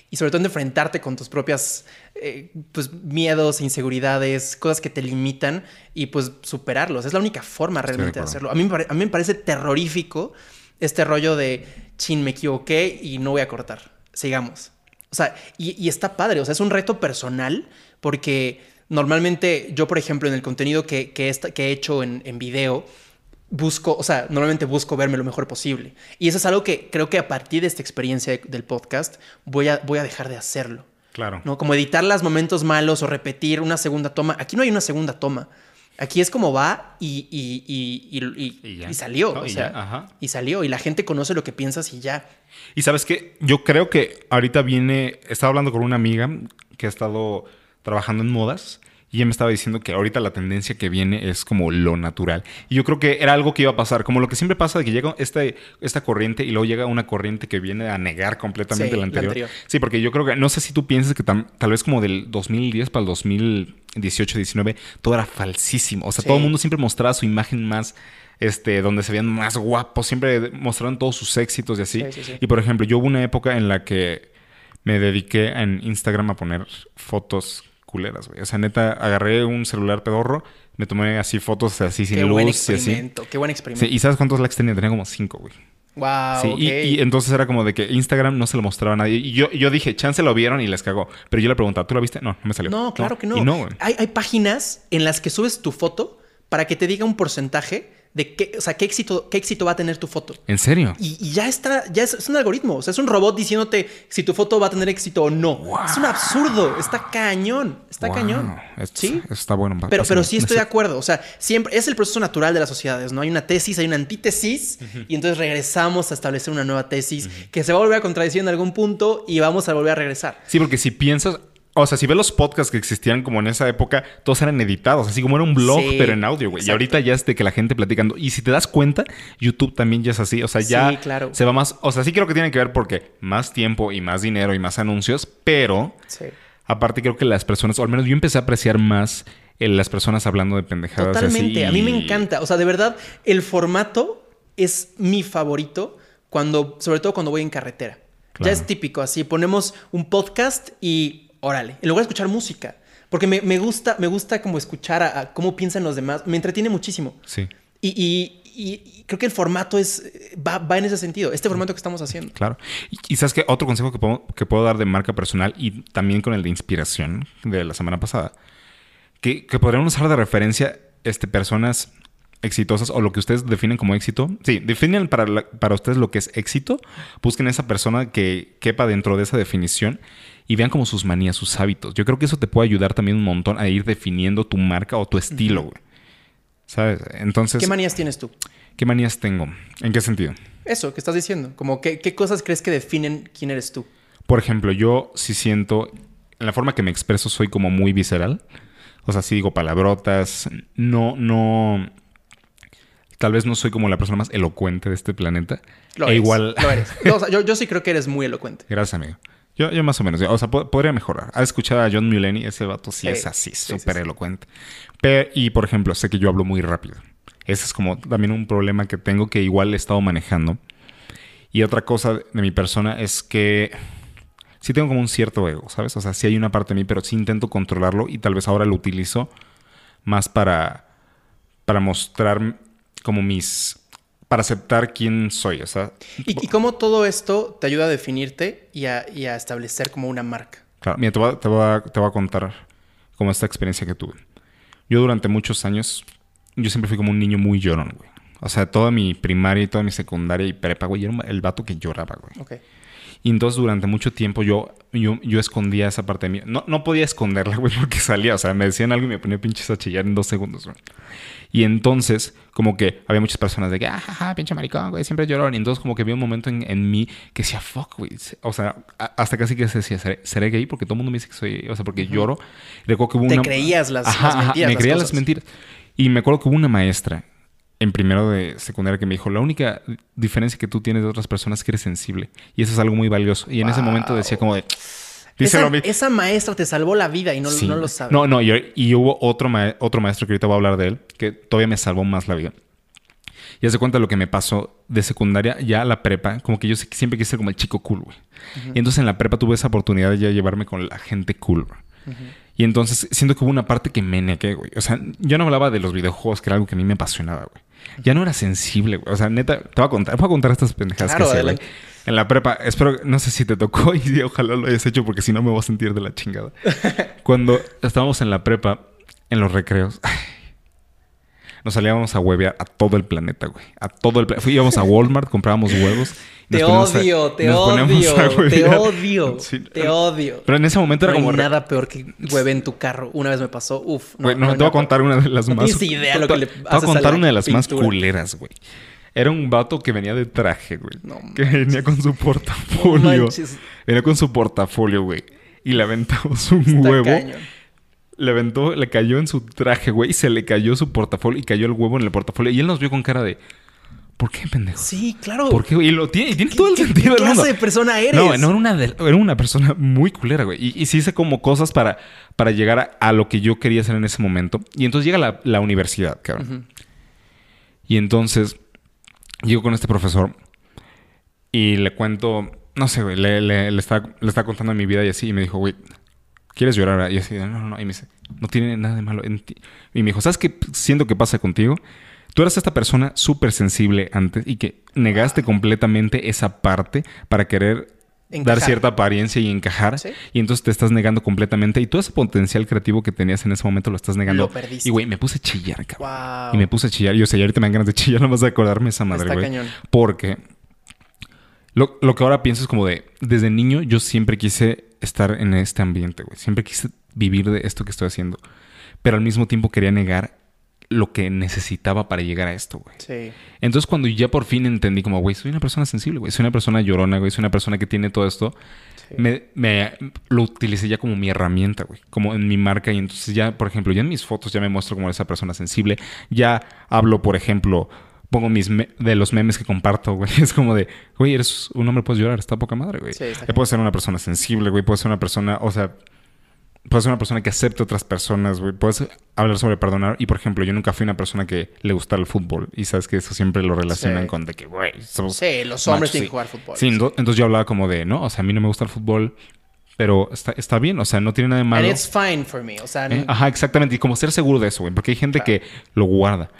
y sobre todo en enfrentarte con tus propias eh, pues, miedos, inseguridades, cosas que te limitan y pues superarlos. Es la única forma realmente de, hacerlo. A mí, a mí me parece terrorífico este rollo de, chin, me equivoqué y no voy a cortar. Sigamos. O sea, y, está padre, o sea, es un reto personal porque normalmente yo, por ejemplo, en el contenido que, que, he hecho en, en video, busco, o sea, normalmente busco verme lo mejor posible. Y eso es algo que creo que a partir de esta experiencia del podcast voy a, voy a dejar de hacerlo.
Claro.
¿no? Como editar los momentos malos o repetir una segunda toma. Aquí no hay una segunda toma. Aquí es como va y, y, salió. o sea, y salió. Y la gente conoce lo que piensas y ya.
Y sabes qué? Yo creo que ahorita viene. Estaba hablando con una amiga que ha estado trabajando en modas Y ella me estaba diciendo que ahorita la tendencia que viene es como lo natural. Y yo creo que era algo que iba a pasar, como lo que siempre pasa de que llega esta, esta corriente y luego llega una corriente que viene a negar completamente
Sí,
la
la
anterior. Sí, porque yo creo que, no sé si tú piensas que tam- tal vez como del 2010 para el 2018, 19, todo era falsísimo. O sea,
Sí.
todo el mundo siempre mostraba su imagen más, este, donde se veían más guapos, siempre mostraron todos sus éxitos y así.
Sí, sí, sí.
Y por ejemplo, yo hubo una época en la que me dediqué en Instagram a poner fotos culeras, güey. O sea, neta, agarré un celular pedorro, me tomé así fotos así sin
qué buen
luz y así.
experimento, qué buen experimento.
Sí, ¿Y sabes cuántos likes tenía? Tenía como cinco, güey.
Wow,
Sí, y- entonces era como de que Instagram no se lo mostraba a nadie. Y yo, yo dije, chance lo vieron y les cagó. Pero yo le preguntaba, ¿tú lo viste? No, no me salió.
No, claro que no.
Y no,
hay, hay páginas en las que subes tu foto para que te diga un porcentaje de qué, o sea, qué éxito, qué éxito va a tener tu foto.
¿En serio?
Y, y ya está, ya es, es un algoritmo. O sea, es un robot diciéndote si tu foto va a tener éxito o no. Es un absurdo. Está cañón. Está
Wow.
cañón.
Esto-
Sí.
esto está bueno.
Pero, pero sí estoy de acuerdo. O sea, siempre es el proceso natural de las sociedades, ¿no? Hay una tesis, hay una antítesis, y entonces regresamos a establecer una nueva tesis que se va a volver a contradecir en algún punto y vamos a volver a regresar.
Sí, porque si piensas... O sea, si ves los podcasts que existían como en esa época, todos eran editados, así como era un blog,
Sí,
pero en audio, güey. Y ahorita ya es de que la gente platicando. Y si te das cuenta, YouTube también ya es así. O sea, ya
Sí, claro.
se va más... O sea, sí creo que tiene que ver porque más tiempo y más dinero y más anuncios, pero...
Sí.
Aparte creo que las personas, o al menos yo empecé a apreciar más las personas hablando de pendejadas. así,
Totalmente. A mí me encanta. O sea, de verdad, el formato es mi favorito cuando, sobre todo cuando voy en carretera.
Claro.
Ya es típico, así ponemos un podcast y órale, en lugar de escuchar música. Porque me, me gusta, me gusta como escuchar a, a cómo piensan los demás. Me entretiene muchísimo.
Sí,
Y, y- y- y creo que el formato es va, va en ese sentido. Este formato que estamos haciendo.
claro. Y, sabes que otro consejo que puedo, que puedo dar de marca personal y también con el de inspiración de la semana pasada, que, que podrían usar de referencia este, personas exitosas o lo que ustedes definen como éxito. Sí, definen para, la- para ustedes lo que es éxito. Busquen esa persona que quepa dentro de esa definición y vean como sus manías, sus hábitos. Yo creo que eso te puede ayudar también un montón a ir definiendo tu marca o tu estilo, güey. ¿Sabes? Entonces,
¿Qué manías tienes tú?
¿qué manías tengo? ¿En qué sentido?
Eso que estás diciendo. Como que, ¿qué cosas crees que definen quién eres tú?
Por ejemplo, yo sí siento, en la forma que me expreso soy como muy visceral. O sea, sí digo palabrotas. No, no. Tal vez no soy como la persona más elocuente de este planeta.
Lo
e
eres.
igual.
Lo eres. No, o sea, yo, yo sí creo que eres muy elocuente.
Gracias, amigo. Yo, yo más o menos. O sea, po- podría mejorar. ¿Has escuchado a John Mulaney? Ese vato sí,
Sí,
es así,
sí, sí,
súper
sí.
elocuente. Pero, y por ejemplo, sé que yo hablo muy rápido. Ese es como también un problema que tengo que igual he estado manejando. Y otra cosa de mi persona es que sí tengo como un cierto ego, ¿sabes? O sea, sí hay una parte de mí, pero sí intento controlarlo y tal vez ahora lo utilizo más para, para mostrar como mis... para aceptar quién soy, o sea...
¿Y, y cómo todo esto te ayuda a definirte y a, y a establecer como una marca?
Claro, mira, te voy, a, te, voy a, te voy a contar como esta experiencia que tuve. Yo durante muchos años, yo siempre fui como un niño muy llorón, güey. O sea, toda mi primaria y toda mi secundaria y prepa, güey, era un- el vato que lloraba, güey.
Ok.
Y entonces durante mucho tiempo yo, yo, yo escondía esa parte de mí. No, no podía esconderla, güey, porque salía. O sea, me decían algo y me ponía pinches a chillar en dos segundos, güey. Y entonces, como que había muchas personas de que, ah, jaja, pinche maricón, güey, siempre llorón. Y entonces, como que había un momento en, en mí que decía, fuck, güey. O sea, a- hasta casi que se decía, ¿seré, seré gay? Porque todo el mundo me dice que soy, o sea, porque lloro. Y recuerdo que hubo
Te
una.
creías las-
Ajá,
las
ajá,
mentiras,
Me
las
creía
cosas.
las mentiras. Y me acuerdo que hubo una maestra en primero de secundaria que me dijo, la única diferencia que tú tienes de otras personas es que eres sensible. Y eso es algo muy valioso. Y en ese momento decía como de...
Esa, esa maestra te salvó la vida y no,
Sí.
no lo sabes.
No, no, y, y hubo otro, ma- otro maestro que ahorita voy a hablar de él, que todavía me salvó más la vida. Y hace cuenta lo que me pasó de secundaria ya a la prepa, como que yo siempre quise ser como el chico cool, güey. Y entonces en la prepa tuve esa oportunidad de ya llevarme con la gente cool, güey. Y entonces siento que hubo una parte que me negué, güey. O sea, yo no hablaba de los videojuegos, que era algo que a mí me apasionaba, güey. Ya no era sensible, güey. O sea, neta, te voy a contar, te voy a contar estas pendejadas
Claro,
que güey. En la prepa, espero, no sé si te tocó y ojalá lo hayas hecho porque si no me voy a sentir de la chingada. Cuando estábamos en la prepa, en los recreos, nos salíamos a huevear a todo el planeta, güey. A todo el planeta. Íbamos a Walmart, comprábamos huevos.
Te
a-
odio, te odio, te odio,
Sí.
te odio.
Pero en ese momento
No
era
hay
como... re-
nada peor que hueve en tu carro. Una vez me pasó, uf.
Güey, no,
hay
te voy a contar una de las
No
más...
tienes idea lo
te-
que le
Te voy a contar una de las más culeras, güey. Era un vato que venía de traje, güey.
No
que venía con su portafolio.
manches.
venía con su portafolio, güey. Y le aventamos un
Está
huevo.
cañón.
Le aventó, le cayó en su traje, güey, y se le cayó su portafolio y cayó el huevo en el portafolio. Y él nos vio con cara de, ¿por qué, pendejo?
Sí, claro.
¿Por qué, güey? Y, lo tiene, y tiene
¿Qué-
todo el sentido
qué
del mundo.
clase de persona eres?
No, no era una, de- era una persona muy culera, güey. Y, y sí hice como cosas para, para llegar a, a lo que yo quería hacer en ese momento. Y entonces llega la, la universidad, cabrón. Y entonces llego con este profesor y le cuento, no sé, güey, le, le, le estaba contando mi vida y así. Y me dijo, güey, ¿quieres llorar? Y así, no, no, no. Y me dice, no tiene nada de malo en ti. Y me dijo, ¿sabes qué siento que pasa contigo? Tú eras esta persona súper sensible antes y que negaste completamente esa parte para querer dar cierta apariencia y encajar.
Sí.
Y entonces te estás negando completamente. Y todo ese potencial creativo que tenías en ese momento lo estás negando.
Lo perdiste.
Y güey, me puse a chillar, cabrón.
Wow.
Y me puse a chillar. Y o sea, y ahorita me dan ganas de chillar nomás de acordarme esa madre,
Está
güey.
cañón.
Porque lo, lo que ahora pienso es como de... Desde niño yo siempre quise estar en este ambiente, güey. Siempre quise vivir de esto que estoy haciendo. Pero al mismo tiempo quería negar lo que necesitaba para llegar a esto, güey.
Sí.
Entonces cuando ya por fin entendí como, güey, soy una persona sensible, güey. Soy una persona llorona, güey. Soy una persona que tiene todo esto.
Sí.
Me, me- lo utilicé ya como mi herramienta, güey. Como en mi marca. Y entonces ya, por ejemplo, ya en mis fotos ya me muestro como esa persona sensible. Ya hablo, por ejemplo, pongo mis me- de los memes que comparto, güey. Es como de, güey, eres un hombre, puedes llorar. Está poca madre, güey.
Sí,
puedes ser una persona sensible, güey. Puedes ser una persona, o sea... Puedes ser una persona que acepte otras personas, güey. Puedes hablar sobre perdonar. Y, por ejemplo, yo nunca fui una persona que le gustara el fútbol. Y sabes que eso siempre lo relacionan
Sí.
con de que, güey, somos
Sí, los hombres
machos,
tienen
sí.
que jugar fútbol.
Sí, ento- entonces yo hablaba como de, no, o sea, a mí no me gusta el fútbol, pero está, está bien, o sea, no tiene nada de
And
malo.
it's fine for me. O sea,
¿eh? Ajá, exactamente. Y como ser seguro de eso, güey, porque hay gente
Claro.
que lo guarda.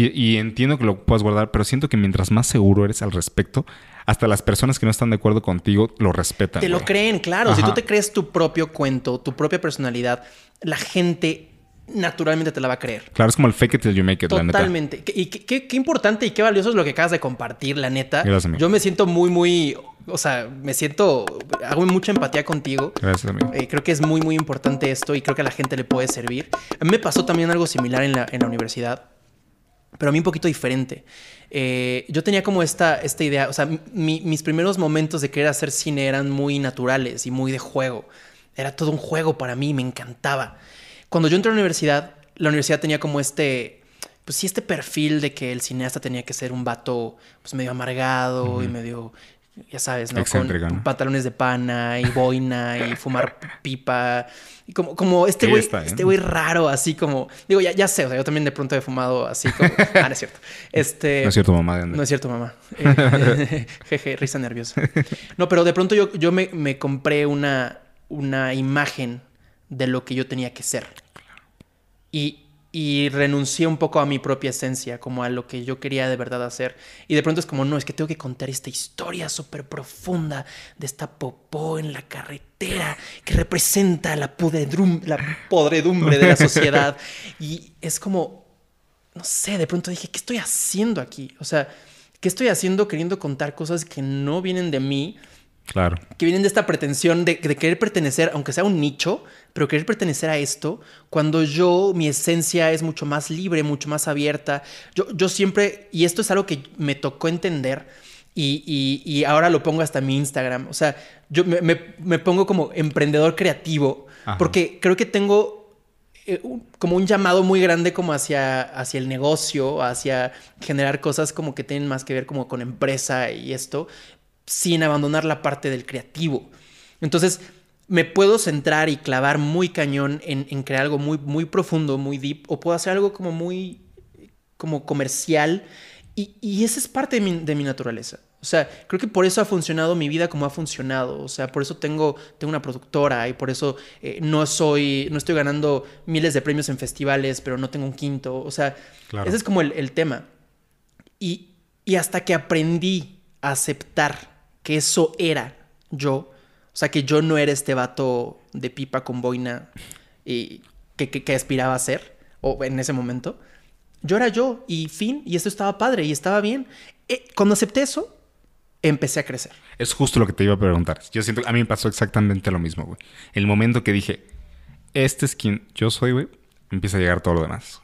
Y, y entiendo que lo puedas guardar, pero siento que mientras más seguro eres al respecto, hasta las personas que no están de acuerdo contigo lo respetan.
te lo
güey.
creen, claro. Si tú te crees tu propio cuento, tu propia personalidad, la gente naturalmente te la va a creer.
Claro, es como el fake it till you make it, la neta.
Totalmente. Y qué, qué- qué importante y qué valioso es lo que acabas de compartir, la neta.
Gracias, amigo.
Yo me siento muy, muy. O sea, me siento. Hago mucha empatía contigo.
Gracias, amigo.
Eh, creo que es muy, muy importante esto y creo que a la gente le puede servir. A mí me pasó también algo similar en la, en la universidad, pero a mí un poquito diferente. Eh, yo tenía como esta, esta idea, o sea, mi- mis primeros momentos de querer hacer cine eran muy naturales y muy de juego. Era todo un juego para mí, me encantaba. Cuando yo entré a la universidad, la universidad tenía como este, pues sí, este perfil de que el cineasta tenía que ser un vato pues medio amargado y medio, ya sabes, ¿no? Con
¿no?
pantalones de pana y boina y fumar pipa. Y como, como este güey,
está, ¿eh?
este güey raro, así como, digo, ya, ya sé, o sea, yo también de pronto he fumado así como, ah, no es cierto. Este,
No es cierto, mamá de
no es cierto, mamá. Eh, jeje, risa nerviosa. No, pero de pronto yo, yo me, me compré una, una imagen de lo que yo tenía que ser. Y, y renuncié un poco a mi propia esencia, como a lo que yo quería de verdad hacer. Y de pronto es como, no, es que tengo que contar esta historia súper profunda de esta popó en la carretera que representa la, la podredumbre de la sociedad. Y es como, no sé, de pronto dije, ¿qué estoy haciendo aquí? O sea, ¿qué estoy haciendo queriendo contar cosas que no vienen de mí?
Claro.
que vienen de esta pretensión de, de querer pertenecer, aunque sea un nicho, pero querer pertenecer a esto, cuando yo, mi esencia es mucho más libre, mucho más abierta. Yo, yo siempre, y esto es algo que me tocó entender, y, y- y ahora lo pongo hasta mi Instagram, o sea, yo me, me- me pongo como emprendedor creativo,
Ajá.
porque creo que tengo eh, un- como un llamado muy grande como hacia, hacia el negocio, hacia generar cosas como que tienen más que ver como con empresa y esto, sin abandonar la parte del creativo. Entonces, me puedo centrar y clavar muy cañón en, en crear algo muy, muy profundo, muy deep, o puedo hacer algo como muy como comercial, y, y esa es parte de mi, de mi naturaleza. O sea, creo que por eso ha funcionado mi vida como ha funcionado. O sea, por eso tengo, tengo una productora y por eso eh, no soy, no estoy ganando miles de premios en festivales, pero no tengo un quinto. O sea,
Claro.
ese es como el, el tema. Y, y hasta que aprendí a aceptar que eso era yo, o sea, que yo no era este vato de pipa con boina y que, que, aspiraba a ser, o en ese momento, yo era yo y fin, y esto estaba padre y estaba bien. Eh, cuando acepté eso, empecé a crecer.
Es justo lo que te iba a preguntar. Yo siento que a mí me pasó exactamente lo mismo, güey. El momento que dije, este es quien yo soy, güey, empieza a llegar todo lo demás.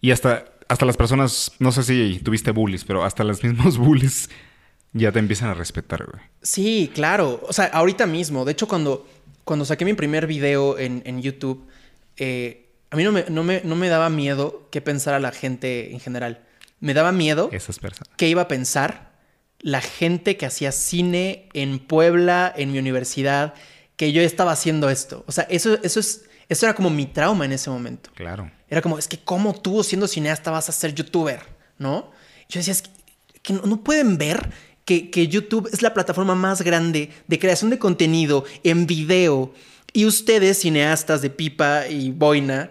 Y hasta, hasta las personas, no sé si tuviste bullies, pero hasta los mismos bullies ya te empiezan a respetar, güey.
Sí, claro. O sea, ahorita mismo. De hecho, cuando, cuando saqué mi primer video en, en YouTube, eh, a mí no me, no, me, no me daba miedo qué pensara la gente en general. Me daba miedo
Esas personas.
qué iba a pensar la gente que hacía cine en Puebla, en mi universidad, que yo estaba haciendo esto. O sea, eso, eso, es, eso era como mi trauma en ese momento.
Claro.
Era como, es que cómo tú siendo cineasta vas a ser youtuber, ¿no? Yo decía, es que, que no, no pueden ver que, que YouTube es la plataforma más grande de creación de contenido en video y ustedes, cineastas de pipa y boina,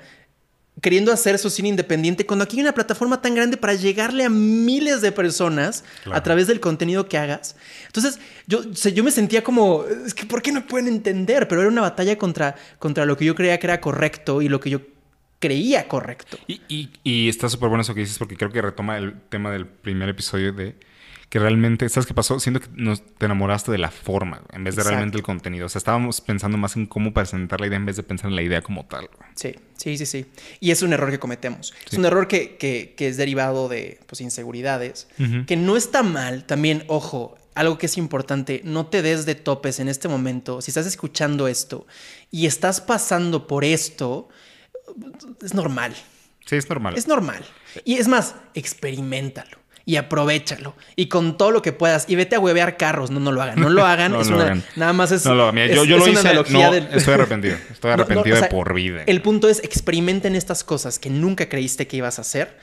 queriendo hacer su cine independiente cuando aquí hay una plataforma tan grande para llegarle a miles de personas
Claro.
a través del contenido que hagas. Entonces, yo, yo me sentía como, es que ¿por qué no pueden entender? Pero era una batalla contra, contra lo que yo creía que era correcto y lo que yo creía correcto.
Y, y- y está súper bueno eso que dices porque creo que retoma el tema del primer episodio de que realmente, ¿sabes qué pasó? Siento que nos, te enamoraste de la forma en vez de
Exacto.
realmente el contenido. O sea, estábamos pensando más en cómo presentar la idea en vez de pensar en la idea como tal. güey.
Sí, sí, sí, sí. Y es un error que cometemos. Es un error que, que- que es derivado de pues, inseguridades, que no está mal. También, ojo, algo que es importante, no te des de topes en este momento. Si estás escuchando esto y estás pasando por esto, es normal.
Sí, es normal.
Es normal. Y es más, experimentalo. Y aprovechalo. Y con todo lo que puedas. Y vete a huevear carros. No, no lo hagan. No lo hagan.
No
es
lo
una-
hagan.
Nada más es.
No, lo, mira, yo,
es-
yo lo hice. No,
del-
estoy arrepentido. Estoy arrepentido
o sea,
de por vida.
El punto es experimenten estas cosas que nunca creíste que ibas a hacer,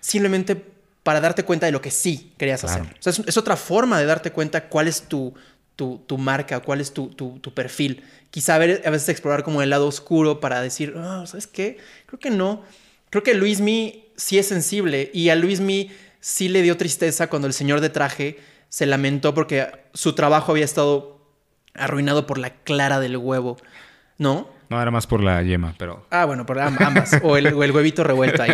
simplemente para darte cuenta de lo que sí querías
Claro.
hacer. O sea, es, es otra forma de darte cuenta cuál es tu, tu, tu marca, cuál es tu, tu- tu perfil. Quizá a, ver- a veces explorar como el lado oscuro para decir, "Ah, ¿sabes qué? Creo que no. Creo que Luismi sí es sensible y a Luismi sí le dio tristeza cuando el señor de traje se lamentó porque su trabajo había estado arruinado por la clara del huevo, ¿no?
No, era más por la yema, pero.
Ah, bueno, por am- ambas. o, el, o el huevito revuelto ahí.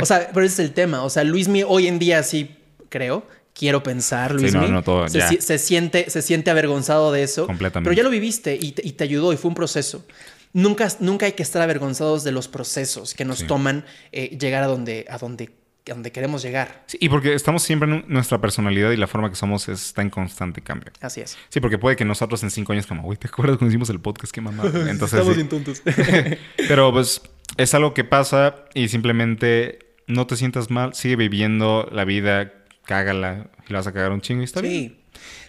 O sea, pero ese es el tema. O sea, Luismi hoy en día sí, creo, quiero pensar,
Sí,
Luismi.
no, no, todo,
se, se siente, se siente avergonzado de eso.
Completamente.
Pero ya lo viviste y te, y te ayudó y fue un proceso. Nunca, nunca hay que estar avergonzados de los procesos que nos
Sí.
toman eh, llegar a donde, a, donde, a donde queremos llegar.
Sí, y porque estamos siempre en nuestra personalidad y la forma que somos está en constante cambio.
Así es.
Sí, porque puede que nosotros en cinco años, como, güey, ¿te acuerdas cuando hicimos el podcast? Qué mamá. Entonces, sí.
tontos.
Pero pues es algo que pasa y simplemente no te sientas mal, sigue viviendo la vida, cágala y la vas a cagar un chingo y está bien.
Sí.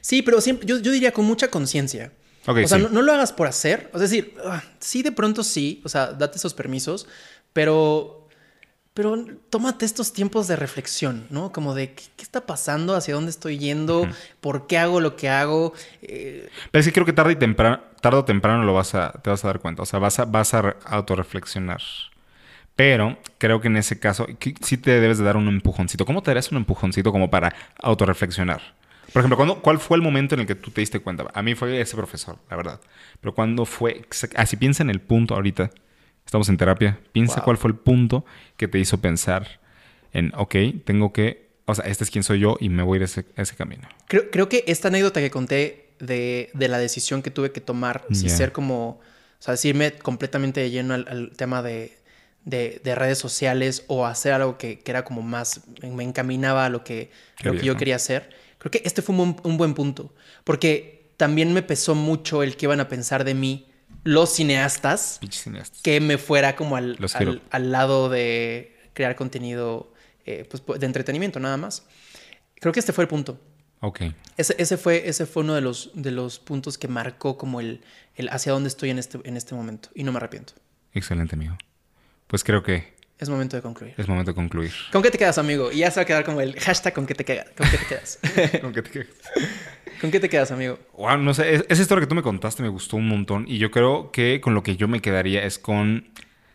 Sí, pero siempre, yo, yo diría con mucha conciencia. O sea,
sí.
no, no lo hagas por hacer. Es decir, ah, sí, de pronto sí. O sea, date esos permisos. Pero. Pero tómate estos tiempos de reflexión, ¿no? Como de qué, qué está pasando, hacia dónde estoy yendo, por qué hago lo que hago. Eh,
Pero es que creo que tarde, y temprano, tarde o temprano lo vas a, te vas a dar cuenta. O sea, vas a, vas a re- autorreflexionar. Pero creo que en ese caso sí te debes de dar un empujoncito. ¿Cómo te darías un empujoncito como para autorreflexionar? Por ejemplo, ¿cuándo- ¿cuál fue el momento en el que tú te diste cuenta? A mí fue ese profesor, la verdad. Pero ¿cuándo fue? Así piensa en el punto ahorita. Estamos en terapia. Piensa
Wow.
cuál fue el punto que te hizo pensar en, ok, tengo que, o sea, este es quién soy yo y me voy a ir a ese, a ese camino.
Creo, creo que esta anécdota que conté de, de la decisión que tuve que tomar, si ser como, o sea, decirme completamente de lleno al, al tema de, de- de redes sociales o hacer algo que, que era como más, me encaminaba a lo que, lo que yo quería hacer. Creo que este fue un, un buen punto, porque también me pesó mucho el que iban a pensar de mí los cineastas que me fuera como al, al lado de crear contenido eh, pues, de entretenimiento nada más. Creo que este fue el punto.
Ok.
Ese, ese fue, ese fue uno de los, de los puntos que marcó como el, el hacia dónde estoy en este, en este momento. Y no me arrepiento.
Excelente, amigo. Pues creo que
Es momento de concluir.
es momento de concluir.
¿Con qué te quedas, amigo? Y ya se va a quedar como el hashtag con qué te, queda- con qué te quedas.
¿Con qué te quedas?
¿Con qué te quedas, amigo?
Wow, no sé, es- esa historia que tú me contaste me gustó un montón y yo creo que con lo que yo me quedaría es con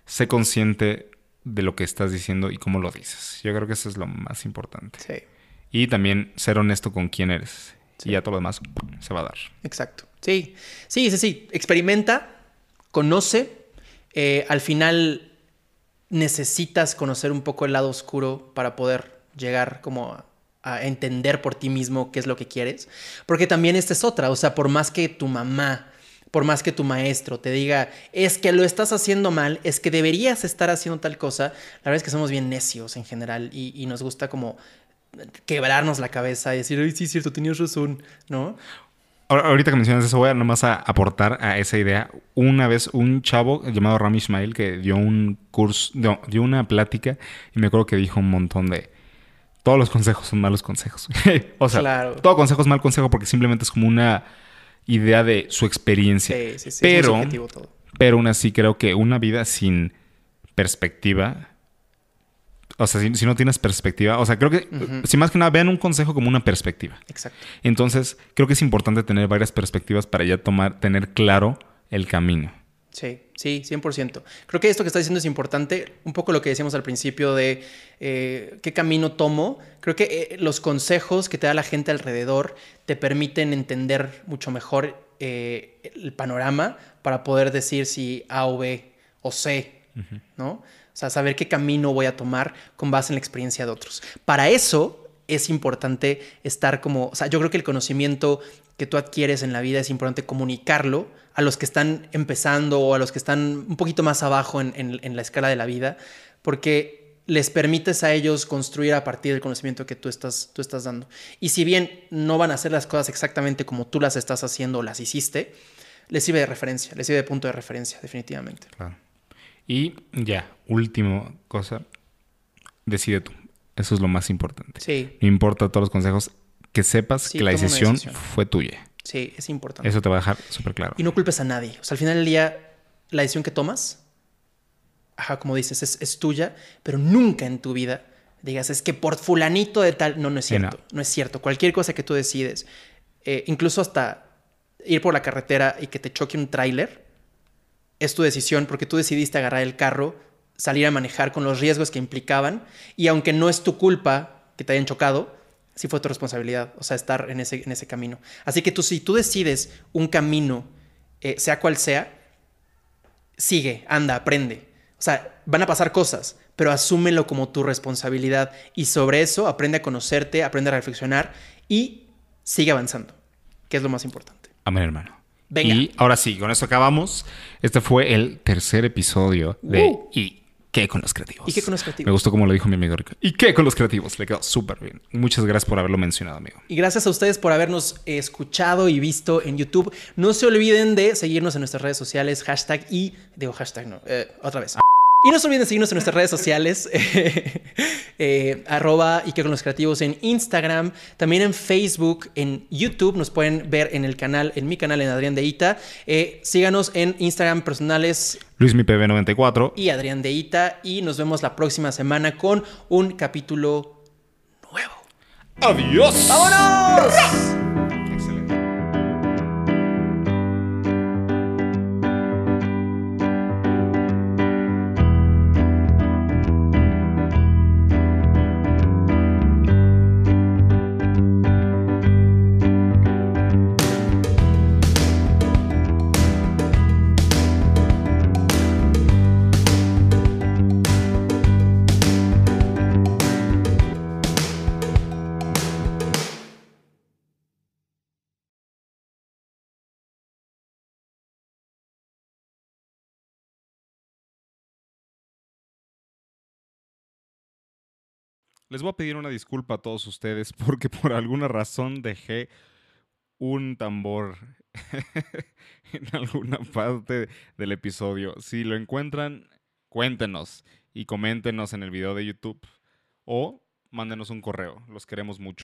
sé consciente de lo que estás diciendo y cómo lo dices. Yo creo que eso es lo más importante.
Sí,
Y también ser honesto con quién eres.
Sí.
Y ya todo lo demás se va a dar.
exacto. Sí, sí, sí, sí. Experimenta, conoce. Eh, al final necesitas conocer un poco el lado oscuro para poder llegar como a, entender por ti mismo qué es lo que quieres. Porque también esta es otra, o sea, por más que tu mamá, por más que tu maestro te diga, es que lo estás haciendo mal, es que deberías estar haciendo tal cosa, la verdad es que somos bien necios en general y, nos gusta como quebrarnos la cabeza y decir, ay, sí, cierto, tenías razón, ¿no?
Ahorita que mencionas eso, voy a nomás a aportar a esa idea. Una vez un chavo llamado Rami Ismail que dio un curso, dio una plática y me acuerdo que dijo un montón de todos los consejos son malos consejos. o sea, todo consejo es mal consejo porque simplemente es como una idea de su experiencia. Sí, sí, sí. Pero, pero aún así creo que una vida sin perspectiva o sea, si, no tienes perspectiva, o sea, creo que, si más que nada, vean un consejo como una perspectiva.
Exacto.
Entonces, creo que es importante tener varias perspectivas para ya tomar, tener claro el camino.
Sí, sí, 100%. Creo que esto que está diciendo es importante, un poco lo que decíamos al principio de eh, qué camino tomo. Creo que eh, los consejos que te da la gente alrededor te permiten entender mucho mejor eh, el panorama para poder decir si A o B o C, ¿no? O sea, saber qué camino voy a tomar con base en la experiencia de otros. Para eso es importante estar como, o sea, yo creo que el conocimiento que tú adquieres en la vida es importante comunicarlo a los que están empezando o a los que están un poquito más abajo en, la escala de la vida, porque les permites a ellos construir a partir del conocimiento que tú estás, tú estás dando. Y si bien no van a hacer las cosas exactamente como tú las estás haciendo o las hiciste, les sirve de referencia, les sirve de punto de referencia, definitivamente.
Claro. Y ya, último cosa, decide tú. Eso es lo más importante.
Sí.
No importa todos los consejos, que sepas que la decisión, fue tuya.
Sí, es importante.
Eso te va a dejar súper claro.
Y no culpes a nadie. O sea, al final del día, la decisión que tomas, ajá, como dices, es, tuya, pero nunca en tu vida digas, es que por fulanito de tal. No, no es cierto. No. es cierto. Cualquier cosa que tú decides, eh, incluso hasta ir por la carretera y que te choque un tráiler, es tu decisión porque tú decidiste agarrar el carro, salir a manejar con los riesgos que implicaban y aunque no es tu culpa que te hayan chocado, sí fue tu responsabilidad, o sea, estar en ese, en ese camino. Así que tú, si tú decides un camino, eh, sea cual sea, sigue, anda, aprende. O sea, van a pasar cosas, pero asúmelo como tu responsabilidad y sobre eso aprende a conocerte, aprende a reflexionar y sigue avanzando, que es lo más importante.
Amén, hermano. Y ahora sí, con esto acabamos. Este fue el tercer episodio de uh. ¿Y qué con los creativos?
¿Y qué con los creativos?
Me gustó como lo dijo mi amigo Rico. ¿Y qué con los creativos? Le quedó súper bien. Muchas gracias por haberlo mencionado, amigo.
Y gracias a ustedes por habernos escuchado y visto en YouTube. No se olviden de seguirnos en nuestras redes sociales, hashtag y... Digo hashtag, no, eh, otra vez. Y no se olviden de seguirnos en nuestras redes sociales, eh, arroba y que con los creativos en Instagram, también en Facebook, en YouTube, nos pueden ver en el canal, en mi canal, en Adrián de Ita. Eh, síganos en Instagram personales.
LuisMiPB94.
Y Adrián de Ita. Y nos vemos la próxima semana con un capítulo nuevo.
¡Adiós!
¡Vámonos!
Les voy a pedir una disculpa a todos ustedes porque por alguna razón dejé un tambor en alguna parte del episodio. Si lo encuentran, cuéntenos y coméntenos en el video de YouTube o mándenos un correo. Los queremos mucho.